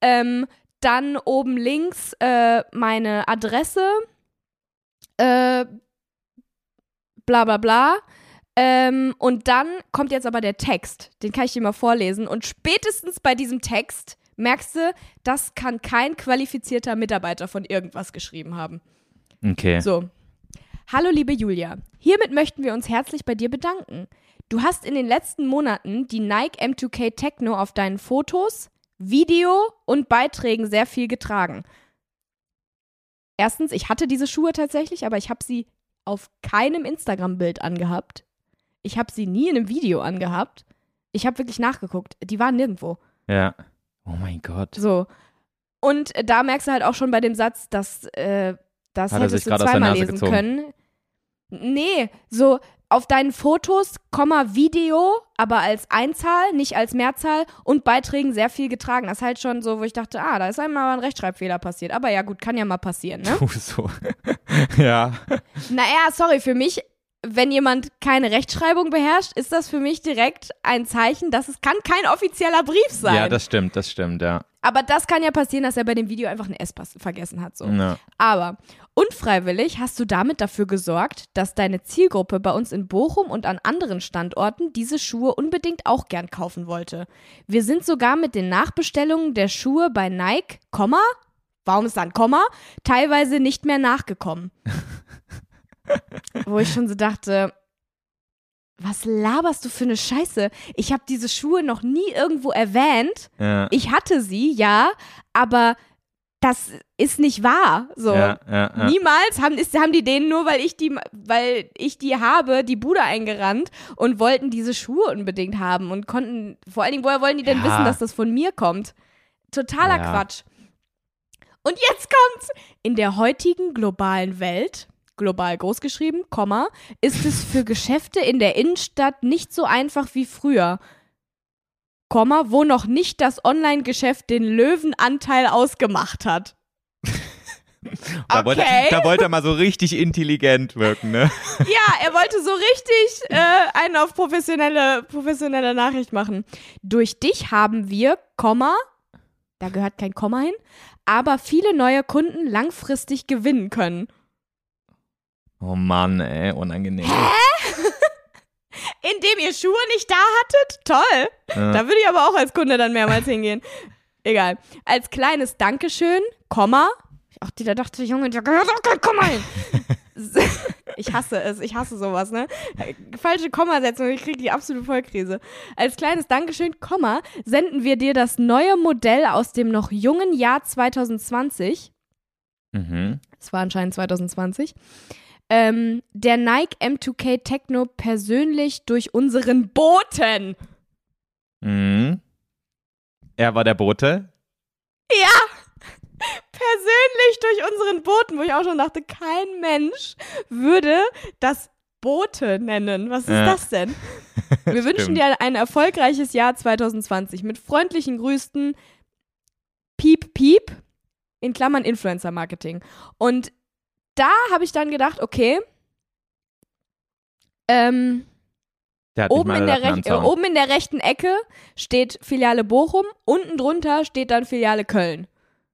Ähm, dann oben links äh, meine Adresse. Äh, bla bla bla. Ähm, und dann kommt jetzt aber der Text. Den kann ich dir mal vorlesen. Und spätestens bei diesem Text merkst du, das kann kein qualifizierter Mitarbeiter von irgendwas geschrieben haben. Okay. So. Hallo liebe Julia, hiermit möchten wir uns herzlich bei dir bedanken. Du hast in den letzten Monaten die Nike M2K Techno auf deinen Fotos, Video und Beiträgen sehr viel getragen. Erstens, ich hatte diese Schuhe tatsächlich, aber ich habe sie auf keinem Instagram-Bild angehabt. Ich habe sie nie in einem Video angehabt. Ich habe wirklich nachgeguckt. Die waren nirgendwo. Ja. Oh mein Gott. So. Und äh, da merkst du halt auch schon bei dem Satz, dass äh, das Hat hättest du zweimal lesen gezogen? können. Nee, so auf deinen Fotos, Komma, Video, aber als Einzahl, nicht als Mehrzahl und Beiträgen sehr viel getragen. Das ist halt schon so, wo ich dachte, ah, da ist einmal ein Rechtschreibfehler passiert. Aber ja, gut, kann ja mal passieren, ne? So. ja. naja, sorry, für mich, wenn jemand keine Rechtschreibung beherrscht, ist das für mich direkt ein Zeichen, dass es kann kein offizieller Brief sein. Ja, das stimmt, das stimmt, ja. Aber das kann ja passieren, dass er bei dem Video einfach ein S vergessen hat. So. Ja. Aber unfreiwillig hast du damit dafür gesorgt, dass deine Zielgruppe bei uns in Bochum und an anderen Standorten diese Schuhe unbedingt auch gern kaufen wollte. Wir sind sogar mit den Nachbestellungen der Schuhe bei Nike, Komma, warum ist da ein Komma, teilweise nicht mehr nachgekommen. Wo ich schon so dachte, was laberst du für eine Scheiße? Ich habe diese Schuhe noch nie irgendwo erwähnt. Ja. Ich hatte sie, ja, aber das ist nicht wahr. So. ja, ja. Niemals haben, ist, haben die denen nur, weil ich die, weil ich die habe, die Bude eingerannt und wollten diese Schuhe unbedingt haben und konnten, vor allen Dingen, woher wollen die denn wissen, dass das von mir kommt? Totaler. Quatsch. Und jetzt kommt's. In der heutigen globalen Welt, global großgeschrieben, Komma, ist es für Geschäfte in der Innenstadt nicht so einfach wie früher. Komma, wo noch nicht das Online-Geschäft den Löwenanteil ausgemacht hat. Da, wollte, Okay. da wollte er mal so richtig intelligent wirken, ne? Ja, er wollte so richtig äh, einen auf professionelle, professionelle Nachricht machen. Durch dich haben wir, Komma, da gehört kein Komma hin, aber viele neue Kunden langfristig gewinnen können. Oh Mann, ey, unangenehm. Indem ihr Schuhe nicht da hattet? Toll. Ja. Da würde ich aber auch als Kunde dann mehrmals hingehen. Egal. Als kleines Dankeschön, Komma. Auch die, da dachte ich, Junge, da gehört auch kein Komma hin. Ich hasse es, ich hasse sowas, ne? Falsche Kommasetzung, ich kriege die absolute Vollkrise. Als kleines Dankeschön, Komma, senden wir dir das neue Modell aus dem noch jungen Jahr 2020. Mhm. Es war anscheinend 2020. Ähm, der Nike M2K Techno persönlich durch unseren Boten. Mhm. Er war der Bote. Ja, persönlich durch unseren Boten, wo ich auch schon dachte, kein Mensch würde das Boote nennen. Was ist Ja. das denn? Wir wünschen dir ein erfolgreiches Jahr 2020 mit freundlichen Grüßen. Piep, piep. In Klammern Influencer Marketing. Und da habe ich dann gedacht, okay, ähm, oben, in der rech- äh, oben in der rechten Ecke steht Filiale Bochum, unten drunter steht dann Filiale Köln.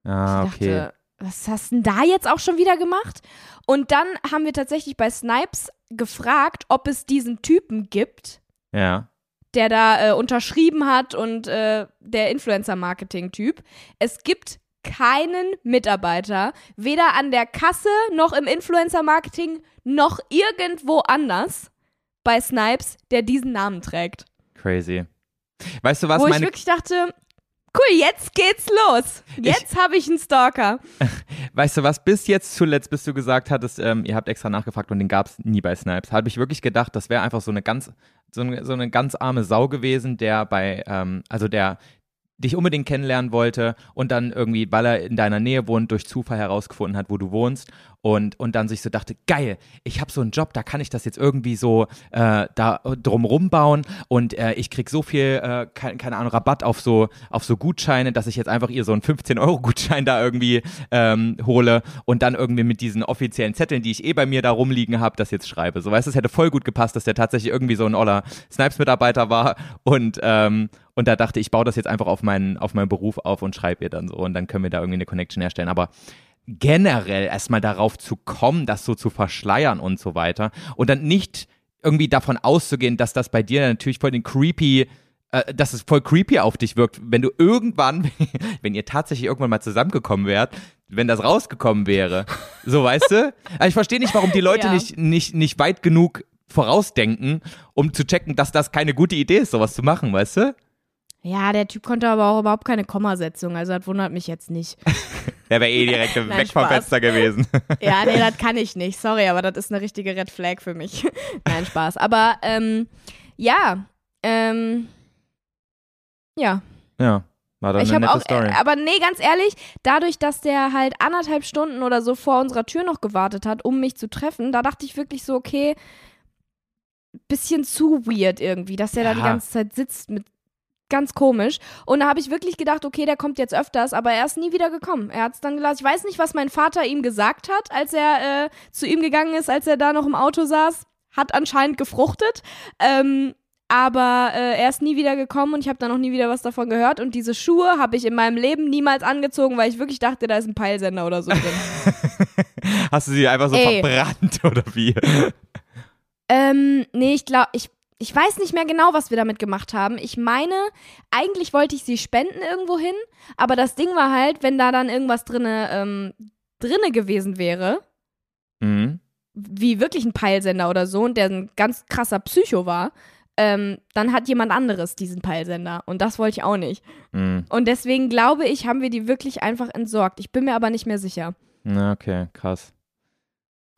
Ah, Ich okay. dachte, was hast du denn da jetzt auch schon wieder gemacht? Und dann haben wir tatsächlich bei Snipes gefragt, ob es diesen Typen gibt, Ja. der da äh, unterschrieben hat und äh, der Influencer-Marketing-Typ. Es gibt keinen Mitarbeiter, weder an der Kasse noch im Influencer-Marketing noch irgendwo anders bei Snipes, der diesen Namen trägt. Crazy. Weißt du was, Wo ich meine wirklich dachte, cool, jetzt geht's los. Jetzt habe ich einen Stalker. Weißt du was, bis jetzt zuletzt, bis du gesagt hattest, ähm, ihr habt extra nachgefragt und den gab es nie bei Snipes, habe ich wirklich gedacht, das wäre einfach so eine ganz, so eine, so eine ganz arme Sau gewesen, der bei, ähm, also der dich unbedingt kennenlernen wollte und dann irgendwie, weil er in deiner Nähe wohnt, durch Zufall herausgefunden hat, wo du wohnst und, und dann sich so dachte, geil, ich habe so einen Job, da kann ich das jetzt irgendwie so äh, da drumrum bauen und äh, ich krieg so viel, äh, keine, keine Ahnung, Rabatt auf so, auf so Gutscheine, dass ich jetzt einfach ihr so einen 15-Euro-Gutschein da irgendwie ähm, hole und dann irgendwie mit diesen offiziellen Zetteln, die ich eh bei mir da rumliegen habe, das jetzt schreibe. So weißt du, es hätte voll gut gepasst, dass der tatsächlich irgendwie so ein oller Snipes-Mitarbeiter war und ähm, und da dachte ich, ich baue das jetzt einfach auf meinen, auf meinen Beruf auf und schreibe ihr dann so und dann können wir da irgendwie eine Connection herstellen. Aber generell erstmal darauf zu kommen, das so zu verschleiern und so weiter und dann nicht irgendwie davon auszugehen, dass das bei dir natürlich voll den creepy äh, dass es voll creepy auf dich wirkt, wenn du irgendwann, wenn ihr tatsächlich irgendwann mal zusammengekommen wärt, wenn das rausgekommen wäre. So, weißt du? Also ich verstehe nicht, warum die Leute Ja. nicht, nicht, nicht weit genug vorausdenken, um zu checken, dass das keine gute Idee ist, sowas zu machen, weißt du? Ja, der Typ konnte aber auch überhaupt keine Kommasetzung, also das wundert mich jetzt nicht. Der wäre eh direkt Nein, weg vom Spaß. Fenster gewesen. Ja, nee, das kann ich nicht. Sorry, aber das ist eine richtige Red Flag für mich. Nein, Spaß. Aber ähm, ja, ähm, ja. Ja, war dann ich eine nette auch, Story. äh, aber nee, ganz ehrlich, dadurch, dass der halt anderthalb Stunden oder so vor unserer Tür noch gewartet hat, um mich zu treffen, da dachte ich wirklich so, okay, bisschen zu weird irgendwie, dass der da die Ja. ganze Zeit sitzt mit ganz komisch. Und da habe ich wirklich gedacht, okay, der kommt jetzt öfters, aber er ist nie wieder gekommen. Er hat es dann gelassen. Ich weiß nicht, was mein Vater ihm gesagt hat, als er äh, zu ihm gegangen ist, als er da noch im Auto saß. Hat anscheinend gefruchtet. Ähm, aber äh, er ist nie wieder gekommen und ich habe dann noch nie wieder was davon gehört. Und diese Schuhe habe ich in meinem Leben niemals angezogen, weil ich wirklich dachte, da ist ein Peilsender oder so drin. Hast du sie einfach so Ey. verbrannt oder wie? ähm, nee, ich glaube, ich, ich weiß nicht mehr genau, was wir damit gemacht haben. Ich meine, eigentlich wollte ich sie spenden irgendwo hin, aber das Ding war halt, wenn da dann irgendwas drinne, ähm, drinne gewesen wäre, Mhm. wie wirklich ein Peilsender oder so und der ein ganz krasser Psycho war, ähm, dann hat jemand anderes diesen Peilsender und das wollte ich auch nicht. Mhm. Und deswegen glaube ich, haben wir die wirklich einfach entsorgt. Ich bin mir aber nicht mehr sicher. Na, okay, krass.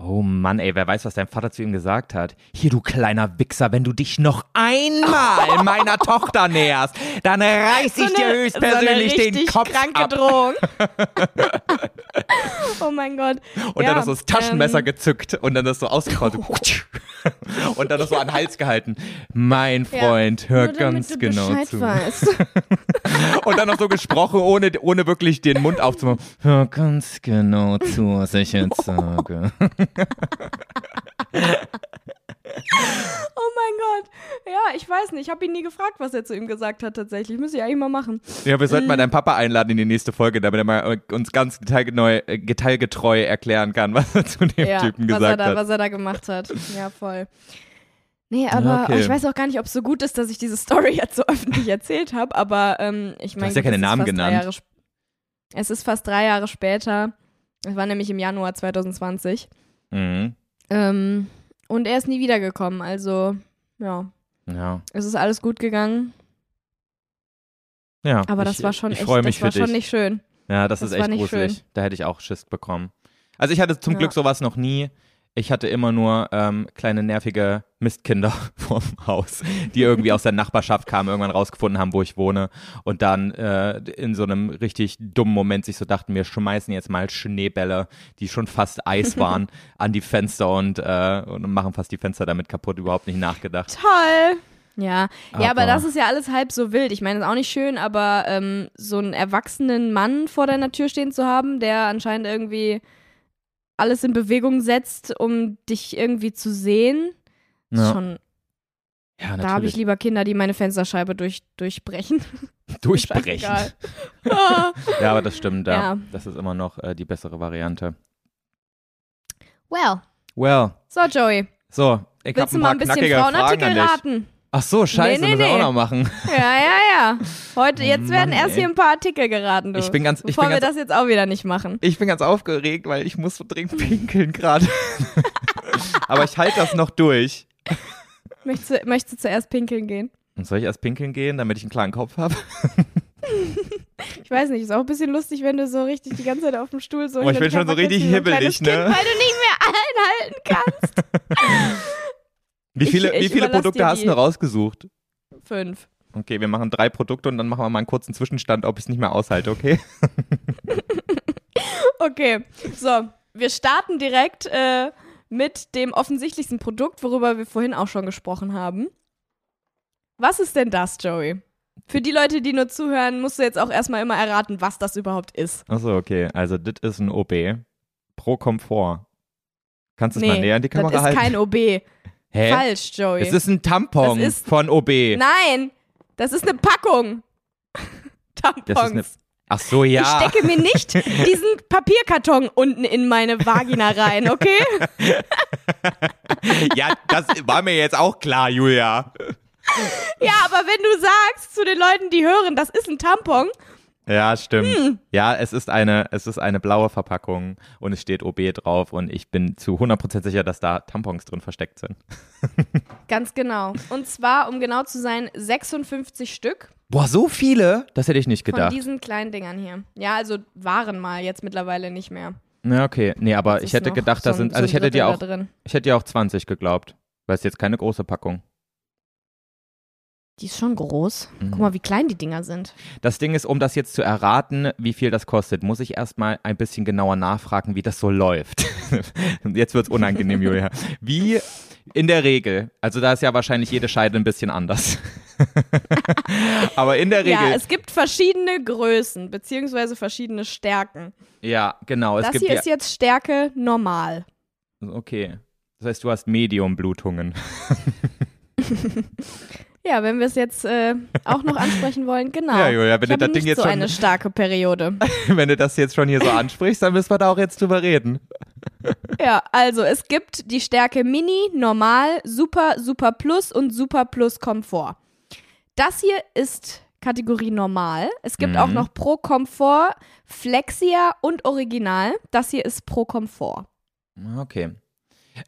Oh Mann, ey, wer weiß, was dein Vater zu ihm gesagt hat. Hier, du kleiner Wichser, wenn du dich noch einmal meiner Tochter näherst, dann reiß ich dir höchstpersönlich so eine den Kopf kranke ab. Drohung. oh mein Gott. Und ja, dann hast du das Taschenmesser ähm, gezückt und dann das so ausgefahren. So und dann das so an den Hals gehalten. Mein Ja, Freund, hör nur damit ganz genau zu. Und dann noch so gesprochen, ohne, ohne wirklich den Mund aufzumachen. Hör ganz genau zu, was ich jetzt sage. Oh mein Gott. Ja, ich weiß nicht. Ich habe ihn nie gefragt, was er zu ihm gesagt hat tatsächlich. Müsste ich eigentlich mal machen. Ja, wir sollten mal deinen Papa einladen in die nächste Folge, damit er mal äh, uns ganz äh, detailgetreu erklären kann, was er zu dem ja, Typen gesagt da, hat. was er da gemacht hat. Ja, voll. Nee, aber okay. oh, ich weiß auch gar nicht, ob es so gut ist, dass ich diese Story jetzt so öffentlich erzählt habe, aber ähm, ich meine. hast ja keine Namen genannt. es ist fast drei Jahre später. Es war nämlich im Januar 2020. Mhm. Ähm, und er ist nie wiedergekommen. Also, ja, Ja. es ist alles gut gegangen. ja. Aber das ich, war schon ich echt, freue mich das war schon nicht schön. Ja, das, Das ist echt gruselig. schön. Da hätte ich auch Schiss bekommen. Also ich hatte zum Ja. Glück sowas noch nie. Ich hatte immer nur ähm, kleine nervige Mistkinder vorm Haus, die irgendwie aus der Nachbarschaft kamen, irgendwann rausgefunden haben, wo ich wohne und dann äh, in so einem richtig dummen Moment sich so dachten, wir schmeißen jetzt mal Schneebälle, die schon fast Eis waren, an die Fenster und, äh, und machen fast die Fenster damit kaputt, überhaupt nicht nachgedacht. Toll. Ja, ja, aber Aber- das ist ja alles halb so wild. Ich meine, ist auch nicht schön, aber ähm, so einen erwachsenen Mann vor deiner Tür stehen zu haben, der anscheinend irgendwie alles in Bewegung setzt, um dich irgendwie zu sehen, ist Ja. schon. Ja, Da habe ich lieber Kinder, die meine Fensterscheibe durch, durchbrechen. Durchbrechen. Ja, aber das stimmt, ja. Ja. Das ist immer noch äh, die bessere Variante. well, Well, so Joey, so, ich habe willst du ein mal paar ein bisschen knackige Fragen Frauenartikel an dich. raten? Ach so, scheiße, Nee, nee, müssen wir auch nee. noch machen. Ja, ja, ja. Heute, jetzt werden Mann, erst ey. hier ein paar Artikel geraten, du. Ich bin ganz, ich Bevor bin wir ganz, das jetzt auch wieder nicht machen. ich bin ganz aufgeregt, weil ich muss so dringend pinkeln gerade. Aber ich halte das noch durch. Möchtest du, möchtest du zuerst pinkeln gehen? Und soll ich erst pinkeln gehen, damit ich einen klaren Kopf habe? Ich weiß nicht, ist auch ein bisschen lustig, wenn du so richtig die ganze Zeit auf dem Stuhl so Oh, ich bin schon so richtig hibbelig, kleines ne? Kind, weil du nicht mehr einhalten kannst. Wie Ich- viele, ich wie viele Produkte hast du rausgesucht? Fünf. Okay, wir machen drei Produkte und dann machen wir mal einen kurzen Zwischenstand, ob ich es nicht mehr aushalte, okay? Okay, so, wir starten direkt äh, mit dem offensichtlichsten Produkt, worüber wir vorhin auch schon gesprochen haben. Was ist denn das, Joey? Für die Leute, die nur zuhören, musst du jetzt auch erstmal immer erraten, was das überhaupt ist. Achso, okay. Also, das ist ein OB. Pro Komfort. Kannst du es mal näher an die das Kamera ist halten? kein OB. Hä? Falsch, Joey. Es ist ein Tampon ist- von OB. Nein, das ist eine Packung. Tampons. Das ist eine- Ach so, ja. Ich stecke mir nicht diesen Papierkarton unten in meine Vagina rein, okay? ja, das war mir jetzt auch klar, Julia. Ja, aber wenn du sagst zu den Leuten, die hören, das ist ein Tampon, Ja, stimmt. Hm. Ja, es ist eine, es ist eine blaue Verpackung und es steht OB drauf und ich bin zu 100% sicher, dass da Tampons drin versteckt sind. ganz genau. Und zwar, um genau zu sein, 56 Stück Boah, so viele? Das hätte ich nicht von gedacht. diesen kleinen Dingern hier. Ja, also waren mal, jetzt mittlerweile nicht mehr. Ja, okay. Nee, aber ich hätte gedacht, da so sind, also so ich hätte dir auch, ich hätte dir auch 20 geglaubt. Weil es jetzt keine große Packung. Die ist schon groß. Mhm. Guck mal, wie klein die Dinger sind. Das Ding ist, um das jetzt zu erraten, wie viel das kostet, muss ich erstmal ein bisschen genauer nachfragen, wie das so läuft. jetzt wird's unangenehm, Julia. Wie in der Regel, also da ist ja wahrscheinlich jede Scheide ein bisschen anders. Aber in der Ja, Regel, es gibt verschiedene Größen, beziehungsweise verschiedene Stärken. ja, genau, es das hier ja, ist jetzt Stärke normal. okay. Das heißt, du hast Medium-Blutungen. Ja, wenn wir es jetzt äh, auch noch ansprechen wollen, genau. Ja, Julia, wenn ich du das Ding jetzt so schon- eine starke Periode. Wenn du das jetzt schon hier so ansprichst, dann müssen wir da auch jetzt drüber reden. Ja, also es gibt die Stärke Mini, Normal, Super, Super Plus und Super Plus Komfort. Das hier ist Kategorie Normal. Es gibt Mhm. auch noch Pro Komfort, Flexia und Original. Das hier ist Pro Komfort. Okay.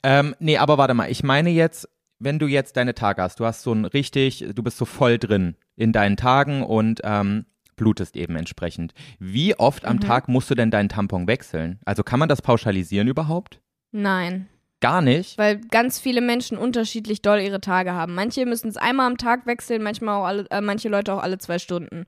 Ähm, nee, aber warte mal, ich meine jetzt, wenn du jetzt deine Tage hast, du hast so ein richtig, du bist so voll drin in deinen Tagen und ähm, blutest eben entsprechend. Wie oft am Mhm. Tag musst du denn deinen Tampon wechseln? Also kann man das pauschalisieren überhaupt? Nein, Gar nicht. weil ganz viele Menschen unterschiedlich doll ihre Tage haben. Manche müssen es einmal am Tag wechseln, manchmal auch alle, äh, manche Leute auch alle zwei Stunden.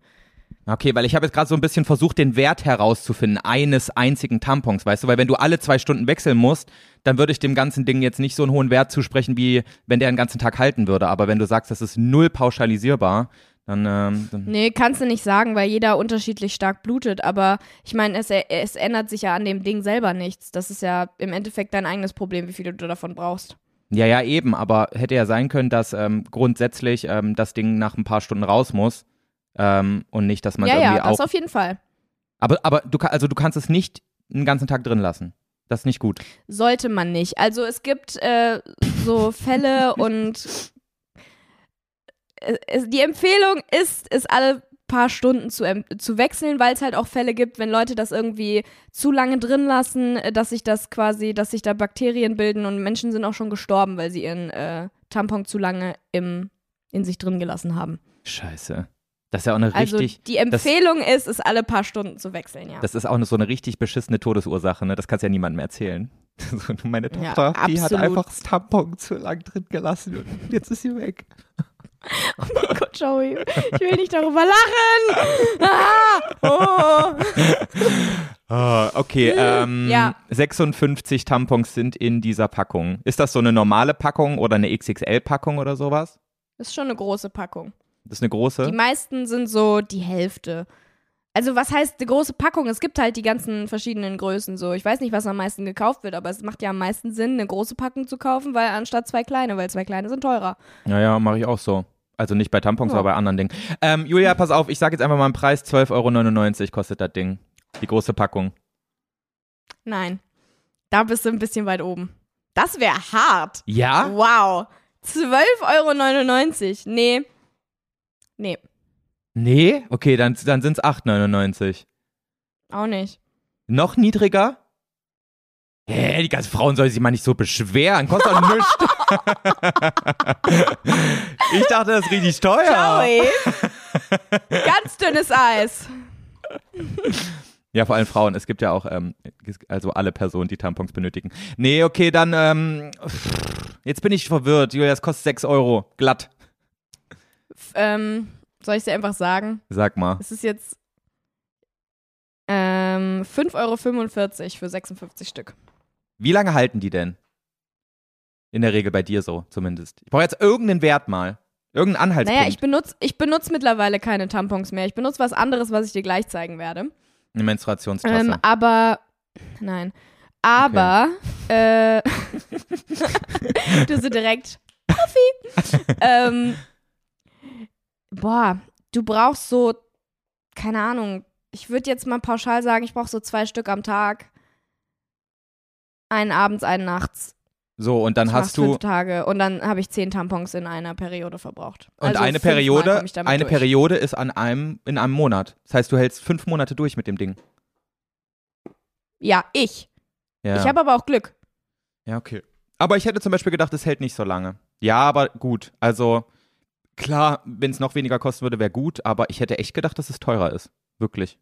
Okay, weil ich habe jetzt gerade so ein bisschen versucht, den Wert herauszufinden eines einzigen Tampons, weißt du, weil wenn du alle zwei Stunden wechseln musst, dann würde ich dem ganzen Ding jetzt nicht so einen hohen Wert zusprechen, wie wenn der den ganzen Tag halten würde. Aber wenn du sagst, das ist null pauschalisierbar, dann, ähm, dann Nee, kannst du nicht sagen, weil jeder unterschiedlich stark blutet. Aber ich meine, es, es ändert sich ja an dem Ding selber nichts. Das ist ja im Endeffekt dein eigenes Problem, wie viel du davon brauchst. Ja, ja, eben, aber hätte ja sein können, dass ähm, grundsätzlich ähm, das Ding nach ein paar Stunden raus muss ähm, und nicht, dass man Ja, irgendwie ja, das auch. auf jeden Fall. Aber, aber du, also du kannst es nicht einen ganzen Tag drin lassen. Das ist nicht gut. Sollte man nicht. Also es gibt äh, so Fälle und äh, es, die Empfehlung ist, es alle paar Stunden zu, zu wechseln, weil es halt auch Fälle gibt, wenn Leute das irgendwie zu lange drin lassen, äh, dass sich das quasi, dass sich da Bakterien bilden und Menschen sind auch schon gestorben, weil sie ihren äh, Tampon zu lange im, in sich drin gelassen haben. Scheiße. Das ist ja auch eine Also richtig. die Empfehlung ist, es alle paar Stunden zu wechseln, ja. Das ist auch eine, so eine richtig beschissene Todesursache, ne? Das kannst du ja niemandem erzählen. So, meine Ja, Tochter, die hat einfach das Tampon zu lang drin gelassen und jetzt ist sie weg. Gott, Joey, ich will nicht darüber lachen. Ah, oh. Ah, okay, ähm, Ja. 56 Tampons sind in dieser Packung. Ist das so eine normale Packung oder eine XXL-Packung oder sowas? Das ist schon eine große Packung. Das ist eine große? Die meisten sind so die Hälfte. Also was heißt eine große Packung? Es gibt halt die ganzen verschiedenen Größen so. Ich weiß nicht, was am meisten gekauft wird, aber es macht ja am meisten Sinn, eine große Packung zu kaufen, weil anstatt zwei kleine, weil zwei kleine sind teurer. Ja, ja, mache ich auch so. Also nicht bei Tampons, Ja. aber bei anderen Dingen. Ähm, Julia, pass auf, ich sage jetzt einfach mal einen Preis, 12,99 Euro kostet das Ding. Die große Packung. Nein. Da bist du ein bisschen weit oben. Das wäre hart. Ja? Wow. 12,99 Euro. Nee. Nee, Nee? Okay, dann, dann sind es 8,99 auch nicht. Noch niedriger? Hä, die ganzen Frauen sollen sich mal nicht so beschweren. Kostet doch nichts. ich dachte, das ist richtig teuer. Joey. Ganz dünnes Eis. Ja, vor allem Frauen. Es gibt ja auch, ähm, also alle Personen, die Tampons benötigen. Nee, okay, dann, ähm, jetzt bin ich verwirrt. Julia, das kostet 6 Euro. Glatt. Ähm, soll ich dir einfach sagen? Sag mal. Es ist jetzt ähm, 5,45 Euro für 56 Stück. Wie lange halten die denn? In der Regel bei dir so, zumindest. Ich brauche jetzt irgendeinen Wert mal. Irgendeinen Anhaltspunkt. Naja, ich benutze ich benutz mittlerweile keine Tampons mehr. Ich benutze was anderes, was ich dir gleich zeigen werde. Eine Menstruationstasse. Ähm, aber, nein. Aber, äh, du so direkt, Profi. ähm, boah, du brauchst so, keine Ahnung, ich würde jetzt mal pauschal sagen, ich brauche so zwei Stück am Tag. Einen abends, einen nachts. so, und dann Das hast du. fünf Tage und dann habe ich zehn Tampons in einer Periode verbraucht. Und Also eine Periode, eine durch. Periode ist an einem, in einem Monat. Das heißt, du hältst fünf Monate durch mit dem Ding. Ja, ich. Ja. Ich habe aber auch Glück. ja, okay. Aber ich hätte zum Beispiel gedacht, es hält nicht so lange. Ja, aber gut. Also, klar, wenn es noch weniger kosten würde, wäre gut, aber ich hätte echt gedacht, dass es teurer ist. Wirklich.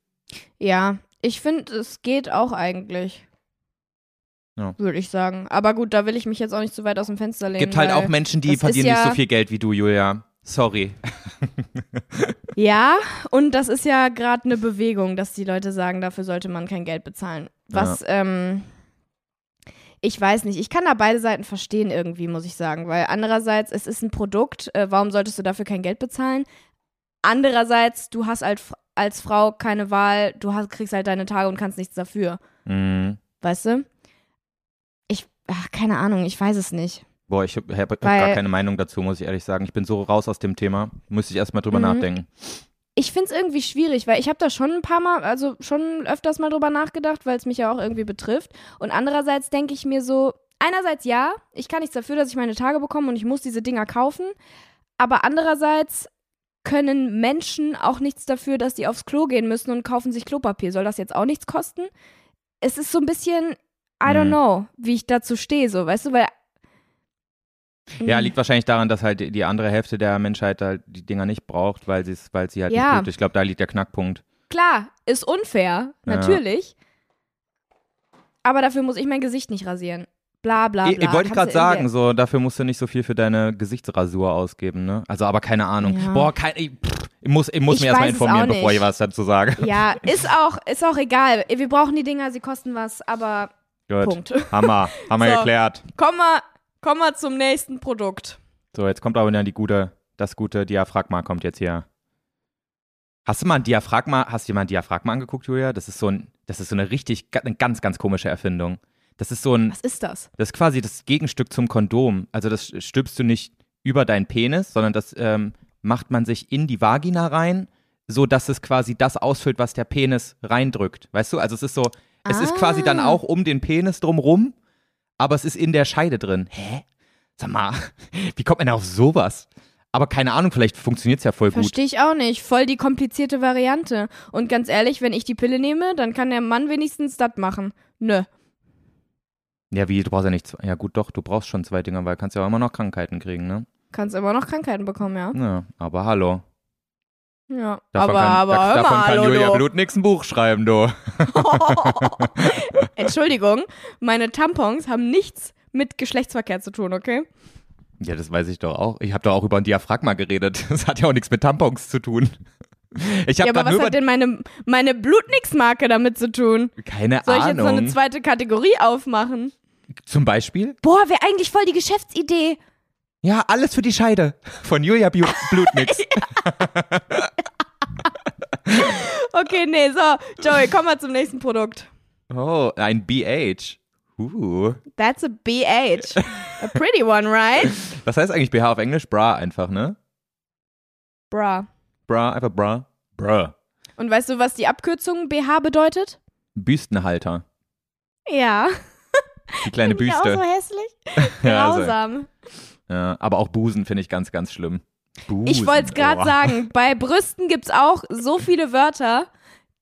Ja, ich finde, es geht auch eigentlich. Ja. Würde ich sagen. Aber gut, da will ich mich jetzt auch nicht zu weit aus dem Fenster lehnen. Gibt halt auch Menschen, die verdienen nicht ja- so viel Geld wie du, Julia. Sorry. Ja, und das ist ja gerade eine Bewegung, dass die Leute sagen, dafür sollte man kein Geld bezahlen. Was, ähm, ich weiß nicht, ich kann da beide Seiten verstehen irgendwie, muss ich sagen, weil andererseits, es ist ein Produkt, äh, warum solltest du dafür kein Geld bezahlen? Andererseits, du hast als, als Frau keine Wahl, du hast, kriegst halt deine Tage und kannst nichts dafür. Mhm. Weißt du? Ich, ach, keine Ahnung, ich weiß es nicht. Boah, ich habe hab gar keine Meinung dazu, muss ich ehrlich sagen. Ich bin so raus aus dem Thema. Müsste ich erstmal drüber Mhm. nachdenken. Ich finde es irgendwie schwierig, weil ich habe da schon ein paar Mal, also schon öfters mal drüber nachgedacht, weil es mich ja auch irgendwie betrifft. Und andererseits denke ich mir so, einerseits ja, ich kann nichts dafür, dass ich meine Tage bekomme und ich muss diese Dinger kaufen. Aber andererseits können Menschen auch nichts dafür, dass die aufs Klo gehen müssen und kaufen sich Klopapier. Soll das jetzt auch nichts kosten? Es ist so ein bisschen, I don't Mhm. know, wie ich dazu stehe, so, weißt du, weil. Ja, Mhm. liegt wahrscheinlich daran, dass halt die- andere Hälfte der Menschheit halt die Dinger nicht braucht, weil, sie's, weil sie halt Ja. nicht tut. Ich glaube, da liegt der Knackpunkt. Klar, ist unfair, Ja. natürlich. Aber dafür muss ich mein Gesicht nicht rasieren. Bla bla Ich, bla. ich wollte ich gerade Kannst du sagen, so dafür musst du nicht so viel für deine Gesichtsrasur ausgeben, ne? Also, aber keine Ahnung. Ja. Boah, kein, ich, pff, ich muss, ich muss Ich mir erstmal informieren, bevor ich was dazu sage. Ja, ist auch, ist auch egal. Wir brauchen die Dinger, sie kosten was, aber Gut. Punkt. Hammer. Haben wir So. geklärt. Kommen wir, kommen wir zum nächsten Produkt. So, jetzt kommt aber dann die gute, das gute Diaphragma kommt jetzt hier. Hast du mal ein Diaphragma, hast du dir mal ein Diaphragma angeguckt, Julia? Das ist so ein, das ist so eine richtig, eine ganz, ganz komische Erfindung. Das ist so ein, Was ist das? das ist quasi das Gegenstück zum Kondom. Also das stülpst du nicht über deinen Penis, sondern das ähm, macht man sich in die Vagina rein, so dass es quasi das ausfüllt, was der Penis reindrückt. Weißt du? Also es ist so, es ist quasi dann Ah. auch um den Penis drumrum, aber es ist in der Scheide drin. Hä? Sag mal, wie kommt man denn auf sowas? Aber keine Ahnung, vielleicht funktioniert es ja voll gut. Verstehe ich auch nicht. Voll die komplizierte Variante. Und ganz ehrlich, wenn ich die Pille nehme, dann kann der Mann wenigstens das machen. Nö. Ja, wie, du brauchst ja nicht zwei. Ja, gut, doch, du brauchst schon zwei Dinger, weil du kannst ja auch immer noch Krankheiten kriegen, ne? Kannst immer noch Krankheiten bekommen, ja. Ja, aber hallo. Ja. Davon aber, kann, aber, da, davon mal, kann hallo, Julia. Blut nix ein Buch schreiben, du. Entschuldigung, meine Tampons haben nichts mit Geschlechtsverkehr zu tun, okay? Ja, das weiß ich doch auch. Ich habe doch auch über ein Diaphragma geredet. Das hat ja auch nichts mit Tampons zu tun. Ich Ja, aber was hat denn meine, meine Blutnix-Marke damit zu tun? keine Soll ich jetzt so Ahnung. eine zweite Kategorie aufmachen? Zum Beispiel? Boah, wäre eigentlich voll die Geschäftsidee. Ja, alles für die Scheide von Julia Blutnix. Okay, nee, so. Joey, komm mal zum nächsten Produkt. Oh, ein BH. Uh. That's a BH. A pretty one, right? Was heißt eigentlich BH auf Englisch? Bra einfach, ne? Bra. Bra, einfach bra. Bra. Und weißt du, was die Abkürzung BH bedeutet? Büstenhalter. Ja. Die kleine Ja, auch so Büste. hässlich. Ja, also, Grausam. ja, aber auch Busen finde ich ganz, ganz schlimm. Busen. Ich wollte es gerade sagen. Bei Brüsten gibt es auch so viele Wörter,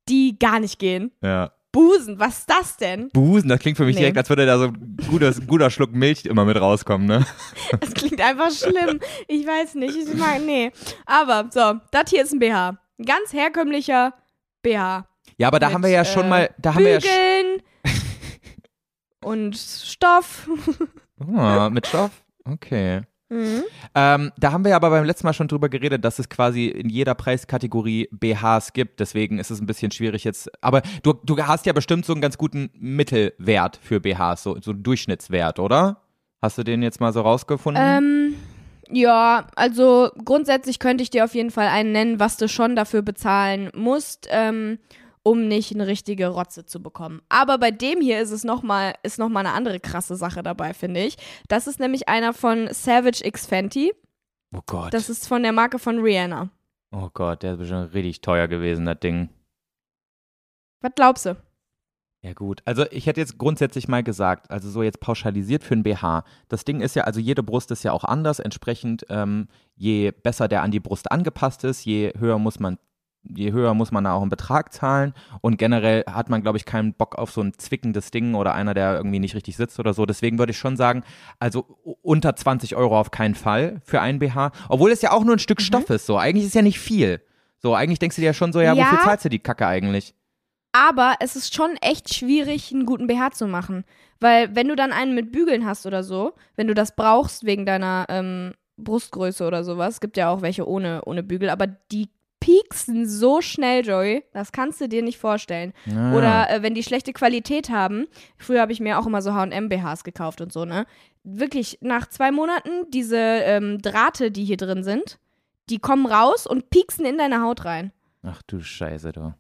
die gar nicht gehen. Ja. Busen, was ist das denn? Busen, das klingt für mich Nee. direkt, als würde da so ein guter, guter Schluck Milch immer mit rauskommen, ne? Das klingt einfach schlimm. Ich weiß nicht. Ich mag, nee. Aber so, das hier ist ein BH. Ein ganz herkömmlicher BH. Ja, aber da Mit, haben wir ja äh, schon mal, da haben wir ja Bügeln und Stoff. Ah, mit Stoff? Okay. Mhm. Ähm, da haben wir aber beim letzten Mal schon drüber geredet, dass es quasi in jeder Preiskategorie BHs gibt. Deswegen ist es ein bisschen schwierig jetzt. Aber du, du hast ja bestimmt so einen ganz guten Mittelwert für BHs, so, so einen Durchschnittswert, oder? Hast du den jetzt mal so rausgefunden? Ähm, ja, also grundsätzlich könnte ich dir auf jeden Fall einen nennen, was du schon dafür bezahlen musst, ähm, um nicht eine richtige Rotze zu bekommen. Aber bei dem hier ist es nochmal noch mal eine andere krasse Sache dabei, finde ich. Das ist nämlich einer von Savage X Fenty. oh Gott. Das ist von der Marke von Rihanna. oh Gott, der ist bestimmt richtig teuer gewesen, das Ding. Was glaubst du? Ja gut, also ich hätte jetzt grundsätzlich mal gesagt, also so jetzt pauschalisiert für ein BH. Das Ding ist ja, also jede Brust ist ja auch anders, entsprechend ähm, je besser der an die Brust angepasst ist, je höher muss man, je höher muss man da auch einen Betrag zahlen und generell hat man, glaube ich, keinen Bock auf so ein zwickendes Ding oder einer, der irgendwie nicht richtig sitzt oder so. Deswegen würde ich schon sagen, also unter 20 Euro auf keinen Fall für ein BH, obwohl es ja auch nur ein Stück Stoff ist, so eigentlich ist ja nicht viel. So, eigentlich denkst du dir ja schon so, ja, Ja. wofür zahlst du die Kacke eigentlich? Aber es ist schon echt schwierig, einen guten BH zu machen. Weil wenn du dann einen mit Bügeln hast oder so, wenn du das brauchst wegen deiner ähm, Brustgröße oder sowas, gibt ja auch welche ohne, ohne Bügel, aber die pieksen so schnell, Joey, das kannst du dir nicht vorstellen. Ja. Oder äh, wenn die schlechte Qualität haben, früher habe ich mir auch immer so H&M-BHs gekauft und so, ne? Wirklich, nach zwei Monaten, diese ähm, Drahte, die hier drin sind, die kommen raus und pieksen in deine Haut rein. Ach du Scheiße, du.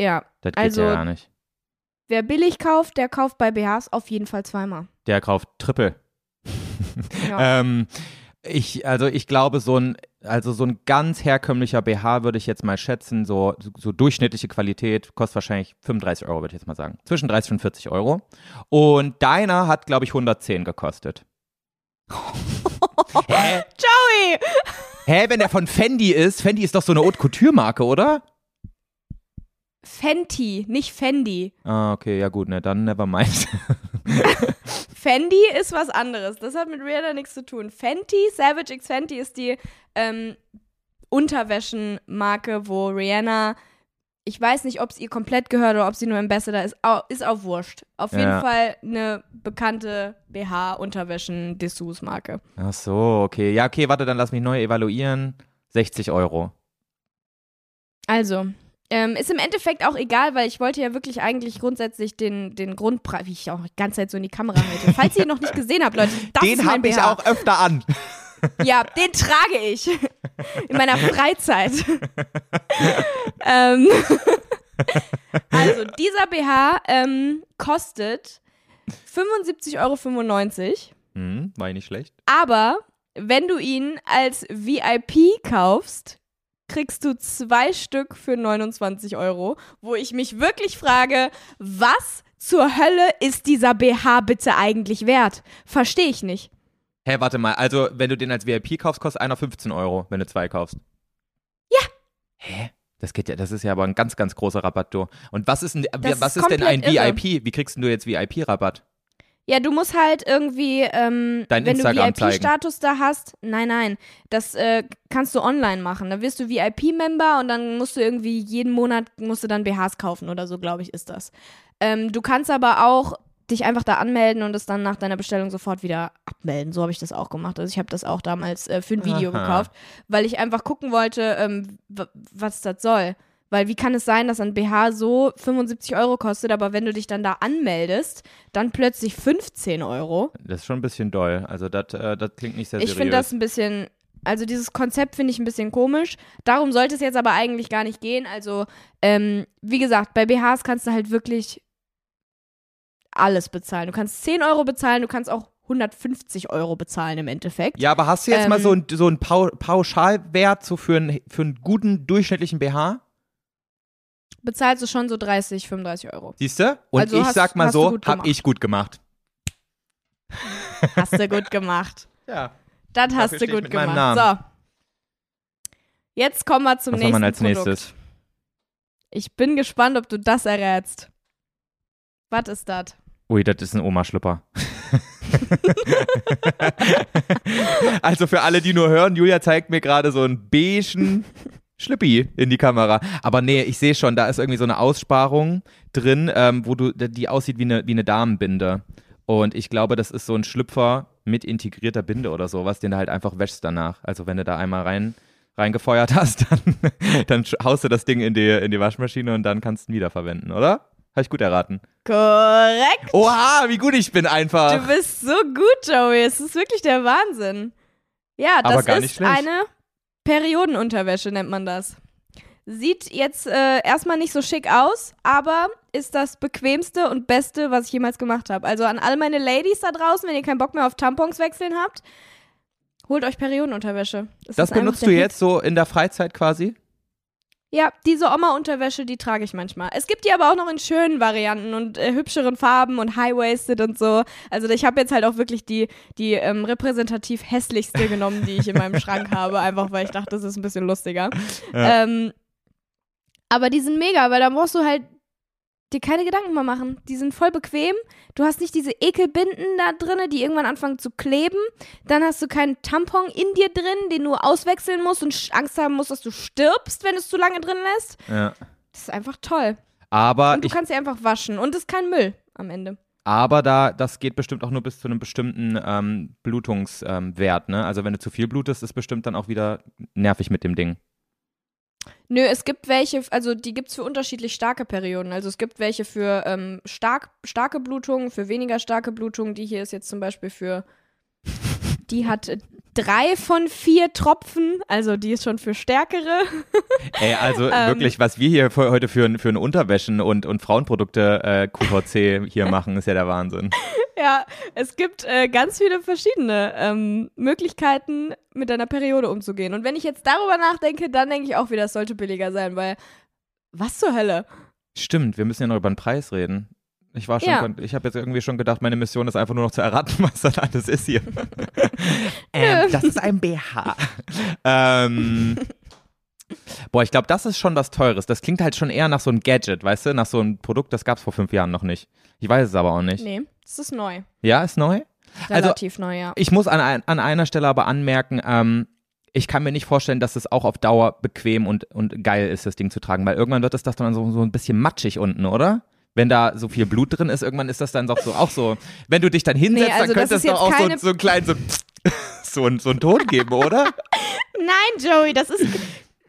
Ja, Das geht Also- ja gar nicht. wer billig kauft, der kauft bei BHs auf jeden Fall zweimal. Der kauft Triple. Ja. Ähm, ich, also ich glaube, so ein, also so ein ganz herkömmlicher BH würde ich jetzt mal schätzen, so, so durchschnittliche Qualität, kostet wahrscheinlich 35 Euro, würde ich jetzt mal sagen. Zwischen 30 und 40 Euro. Und deiner hat, glaube ich, 110 gekostet. Hä? Joey! Hä, wenn der von Fendi ist? Fendi ist doch so eine Haute Couture-Marke, oder? Fenty, nicht Fendi. Ah, okay, ja gut, ne, dann never mind. Fendi ist was anderes. Das hat mit Rihanna nichts zu tun. Fenty, Savage X Fenty ist die ähm, Unterwäschenmarke, wo Rihanna, ich weiß nicht, ob es ihr komplett gehört oder ob sie nur Ambassador ist, au, ist auch wurscht. Auf jeden Ja. Fall eine bekannte BH-Unterwäschen-Dessous-Marke. Ach so, okay. Ja, okay, warte, dann lass mich neu evaluieren. 60 Euro. Also, ähm, ist im Endeffekt auch egal, weil ich wollte ja wirklich eigentlich grundsätzlich den, den Grundpreis, wie ich auch die ganze Zeit so in die Kamera halte. Falls ihr ihn noch nicht gesehen habt, Leute, das ist Den mein habe ich auch öfter an. Ja, den trage ich. In meiner Freizeit. ähm, also, dieser BH ähm, kostet 75,95 Euro. Hm, war ich nicht schlecht. Aber wenn du ihn als VIP kaufst, kriegst du zwei Stück für 29 Euro, wo ich mich wirklich frage, was zur Hölle ist dieser BH bitte eigentlich wert? Verstehe ich nicht. Hä, warte mal, also wenn du den als VIP kaufst, kostet einer 15 Euro, wenn du zwei kaufst. Ja. Hä? Das geht ja, das ist ja aber ein ganz, ganz großer Rabatt, du. Und was ist, ein, was ist ist denn ein irre. VIP? Wie kriegst du jetzt VIP-Rabatt? Ja, du musst halt irgendwie, ähm, Dein wenn du Instagram zeigen. VIP-Status da hast, nein, nein, das äh, kannst du online machen. Da wirst du VIP-Member und dann musst du irgendwie jeden Monat musst du dann BHs kaufen oder so, glaube ich, ist das. Ähm, du kannst aber auch dich einfach da anmelden und es dann nach deiner Bestellung sofort wieder abmelden. So habe ich das auch gemacht. Also ich habe das auch damals äh, für ein Video Aha. gekauft, weil ich einfach gucken wollte, ähm, was das soll. Weil wie kann es sein, dass ein BH so 75 Euro kostet, aber wenn du dich dann da anmeldest, dann plötzlich 15 Euro? Das ist schon ein bisschen doll. Also das äh, das klingt nicht sehr Ich seriös. finde das ein bisschen, also dieses Konzept finde ich ein bisschen komisch. Darum sollte es jetzt aber eigentlich gar nicht gehen. Also, ähm, wie gesagt, bei BHs kannst du halt wirklich alles bezahlen. Du kannst 10 Euro bezahlen, du kannst auch 150 Euro bezahlen im Endeffekt. ja, aber hast du jetzt mal Ähm, so, ein, so einen Pau Pauschalwert so für, einen, für einen guten durchschnittlichen BH? Bezahlst du schon so 30, 35 Euro. Siehst du? Und Also ich hast- sag mal so, hab gemacht. ich gut gemacht. Hast du gut gemacht. Ja. Das hast Dafür du gut gemacht. So. Jetzt kommen wir zum Was nächsten wir als Produkt. nächstes? Ich bin gespannt, ob du das errätst. Was ist das? Ui, das ist ein Oma-Schlüpper. also für alle, die nur hören, Julia zeigt mir gerade so einen beigen Schlippi in die Kamera. Aber nee, ich sehe schon, da ist irgendwie so eine Aussparung drin, ähm, wo du, die aussieht wie eine, wie eine Damenbinde. Und ich glaube, das ist so ein Schlüpfer mit integrierter Binde oder sowas, den du halt einfach wäschst danach. Also wenn du da einmal rein reingefeuert hast, dann, dann haust du das Ding in die, in die Waschmaschine und dann kannst du ihn wiederverwenden, oder? Habe ich gut erraten. Korrekt. Oha, wie gut ich bin einfach. Du bist so gut, Joey. Es ist wirklich der Wahnsinn. Ja, das ist eine Periodenunterwäsche, nennt man das. Sieht jetzt äh, erstmal nicht so schick aus, aber ist das bequemste und beste, was ich jemals gemacht habe. Also an all meine Ladies da draußen, wenn ihr keinen Bock mehr auf Tampons wechseln habt, holt euch Periodenunterwäsche. Es Das benutzt du Hit. jetzt so in der Freizeit quasi? Ja, diese Oma-Unterwäsche, die trage ich manchmal. Es gibt die aber auch noch in schönen Varianten und äh, hübscheren Farben und high-waisted und so. Also ich habe jetzt halt auch wirklich die, die ähm, repräsentativ hässlichste genommen, die ich in meinem Schrank habe, einfach weil ich dachte, das ist ein bisschen lustiger. Ja. Ähm, aber die sind mega, weil da brauchst du halt dir keine Gedanken mehr machen. Die sind voll bequem. Du hast nicht diese Ekelbinden da drinne, die irgendwann anfangen zu kleben. Dann hast du keinen Tampon in dir drin, den du auswechseln musst und Angst haben musst, dass du stirbst, wenn du es zu lange drin lässt. Ja. Das ist einfach toll. Aber, Und du kannst sie einfach waschen. Und es ist kein Müll am Ende. aber da, das geht bestimmt auch nur bis zu einem bestimmten ähm, Blutungswert, ähm, ne? Also wenn du zu viel blutest, ist bestimmt dann auch wieder nervig mit dem Ding. Nö, es gibt welche, also die gibt es für unterschiedlich starke Perioden. Also es gibt welche für ähm, stark, starke Blutungen, für weniger starke Blutungen. Die hier ist jetzt zum Beispiel für, die hat drei von vier Tropfen, also die ist schon für stärkere. Ey, also Ähm. wirklich, was wir hier für, heute für, für ein Unterwäschen und, und Frauenprodukte äh, QVC hier machen, ist ja der Wahnsinn. Ja, es gibt äh, ganz viele verschiedene ähm, Möglichkeiten, mit deiner Periode umzugehen. Und wenn ich jetzt darüber nachdenke, dann denke ich auch wieder, es sollte billiger sein, weil was zur Hölle? Stimmt, wir müssen ja noch über den Preis reden. Ich war schon, Ja. ich habe jetzt irgendwie schon gedacht, meine Mission ist einfach nur noch zu erraten, was das alles ist hier. ähm, das ist ein BH. ähm, boah, ich glaube, das ist schon was Teures. Das klingt halt schon eher nach so einem Gadget, weißt du, nach so einem Produkt, das gab es vor fünf Jahren noch nicht. Ich weiß es aber auch nicht. Nee, das ist neu. Ja, ist neu? Also, Relativ neu, ja. Ich muss an, ein, an einer Stelle aber anmerken, ähm, ich kann mir nicht vorstellen, dass es auch auf Dauer bequem und, und geil ist, das Ding zu tragen, weil irgendwann wird es das dann so, so ein bisschen matschig unten, oder? Wenn da so viel Blut drin ist, irgendwann ist das dann doch so auch so. Wenn du dich dann hinsetzt, Nee, also dann könnte es doch auch so, so einen kleinen so, so, ein- so einen Ton geben, oder? Nein, Joey, das ist.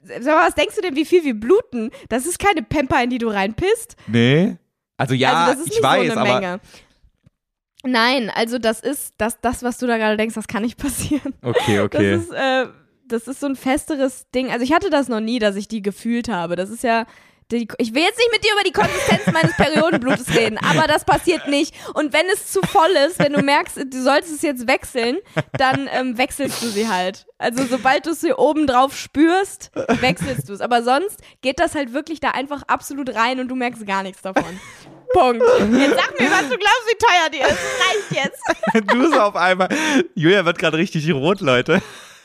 Sag mal, was denkst du denn, wie viel wir bluten? Das ist keine Pamper, in die du reinpisst. Nee. Also ja, also das ist ich nicht weiß, so eine aber Menge. Nein, also das ist das, das, was du da gerade denkst, das kann nicht passieren. okay, okay. Das ist, äh, das ist so ein festeres Ding. Also ich hatte das noch nie, dass ich die gefühlt habe. Das ist ja. Die, ich will jetzt nicht mit dir über die Konsistenz meines Periodenblutes reden, aber das passiert nicht. Und wenn es zu voll ist, wenn du merkst, du solltest es jetzt wechseln, dann ähm, wechselst du sie halt. Also sobald du es hier oben drauf spürst, wechselst du es. Aber sonst geht das halt wirklich da einfach absolut rein und du merkst gar nichts davon. Punkt. Jetzt sag mir, was du glaubst, wie teuer die ist. Das reicht jetzt. du so auf einmal. Julia wird gerade richtig rot, Leute.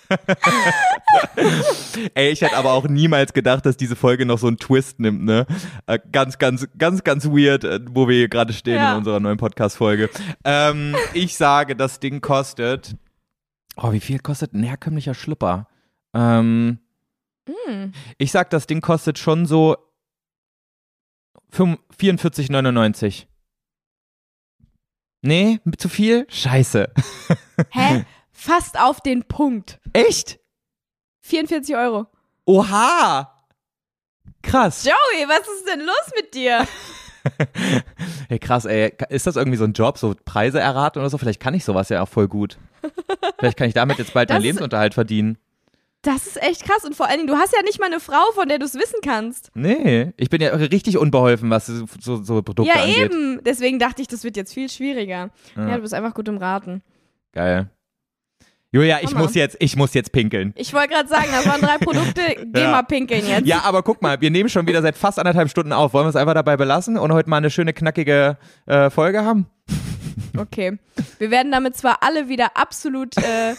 Ey, ich hätte aber auch niemals gedacht, dass diese Folge noch so einen Twist nimmt, ne? Äh, ganz, ganz, ganz, ganz weird, äh, wo wir hier gerade stehen Ja. in unserer neuen Podcast-Folge. Ähm, ich sage, das Ding kostet. Oh, wie viel kostet ein herkömmlicher Schlüpper? Ähm, Hm. ich sag, das Ding kostet schon so 45, 44,99. Nee, zu viel? Scheiße. Hä? Fast auf den Punkt. Echt? 44 Euro. Oha! Krass. Joey, was ist denn los mit dir? Hey, krass, ey. Ist das irgendwie so ein Job, so Preise erraten oder so? Vielleicht kann ich sowas ja auch voll gut. Vielleicht kann ich damit jetzt bald meinen Das- Lebensunterhalt verdienen. Das ist echt krass. Und vor allen Dingen, du hast ja nicht mal eine Frau, von der du es wissen kannst. Nee, ich bin ja richtig unbeholfen, was so, so, Produkte ja, angeht. eben. Deswegen dachte ich, das wird jetzt viel schwieriger. Ja, Ja. du bist einfach gut im Raten. Geil. Julia, ich Hammer. muss jetzt, ich muss jetzt pinkeln. Ich wollte gerade sagen, das waren drei Produkte. Geh Ja. mal pinkeln jetzt. Ja, aber guck mal, wir nehmen schon wieder seit fast anderthalb Stunden auf. Wollen wir es einfach dabei belassen und heute mal eine schöne, knackige äh, Folge haben? Okay. Wir werden damit zwar alle wieder absolut äh, äh,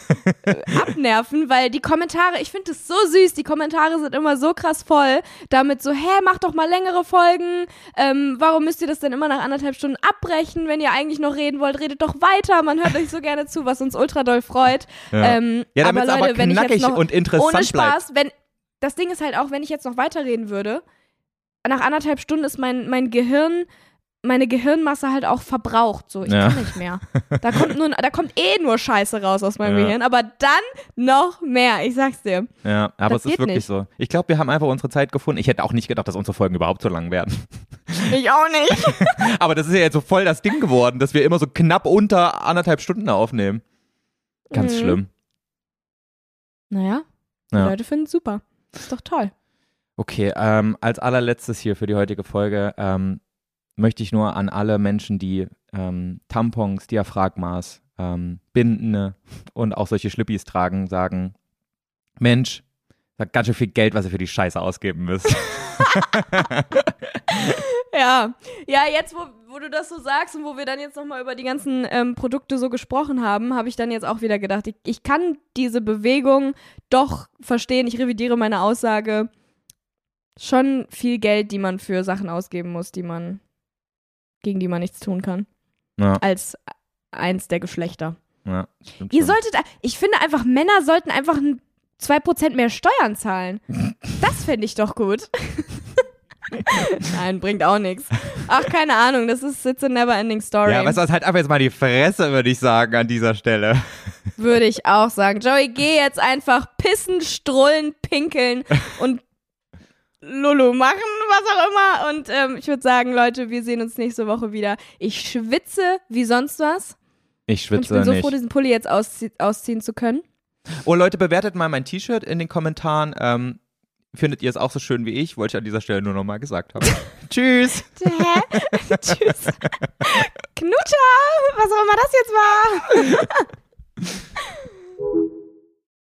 abnerven, weil die Kommentare, ich finde es so süß, die Kommentare sind immer so krass voll, damit so, hä, macht doch mal längere Folgen, ähm, warum müsst ihr das denn immer nach anderthalb Stunden abbrechen, wenn ihr eigentlich noch reden wollt, redet doch weiter, man hört euch so gerne zu, was uns ultra doll freut. Ja. Ähm, Ja, damit's aber Leute, aber wenn ich knackig jetzt noch, und interessant ohne bleibt. Spaß, wenn, das Ding ist halt auch, wenn ich jetzt noch weiterreden würde, nach anderthalb Stunden ist mein, mein Gehirn, meine Gehirnmasse halt auch verbraucht. So, ich Ja. kann nicht mehr. Da kommt, nur, da kommt eh nur Scheiße raus aus meinem Ja. Gehirn, aber dann noch mehr, ich sag's dir. Ja, aber Das es ist wirklich nicht. so. Ich glaube, wir haben einfach unsere Zeit gefunden. Ich hätte auch nicht gedacht, dass unsere Folgen überhaupt so lang werden. Ich auch nicht. Aber das ist ja jetzt so voll das Ding geworden, dass wir immer so knapp unter anderthalb Stunden aufnehmen. Ganz Mhm. schlimm. Naja, die Ja. Leute finden es super. Ist doch toll. Okay, ähm, als allerletztes hier für die heutige Folge ähm, möchte ich nur an alle Menschen, die ähm, Tampons, Diaphragmas, ähm, Binden und auch solche Schlippis tragen, sagen, Mensch, das hat ganz schön viel Geld, was ihr für die Scheiße ausgeben müsst. Ja, ja, jetzt, wo, wo du das so sagst und wo wir dann jetzt nochmal über die ganzen ähm, Produkte so gesprochen haben, habe ich dann jetzt auch wieder gedacht, ich, ich kann diese Bewegung doch verstehen. Ich revidiere meine Aussage. Schon viel Geld, die man für Sachen ausgeben muss, die man, gegen die man nichts tun kann. ja, Als eins der Geschlechter. ja, Ihr schon. solltet, ich finde einfach, Männer sollten einfach ein 2% mehr Steuern zahlen. Das fände ich doch gut. Nein, bringt auch nichts. Ach, keine Ahnung, das ist it's a never ending story. Ja, weißt du, was, halt einfach jetzt mal die Fresse, würde ich sagen, an dieser Stelle. Würde ich auch sagen. Joey, geh jetzt einfach pissen, strullen, pinkeln und Lulu machen, was auch immer. Und ähm, ich würde sagen, Leute, wir sehen uns nächste Woche wieder. Ich schwitze wie sonst was. Ich Und ich schwitze bin so nicht. froh, diesen Pulli jetzt auszie ausziehen zu können. Oh Leute, bewertet mal mein T-Shirt in den Kommentaren. Ähm, findet ihr es auch so schön wie ich? Wollte ich an dieser Stelle nur nochmal gesagt haben. Tschüss. Hä? Tschüss. Knutter, was auch immer das jetzt war.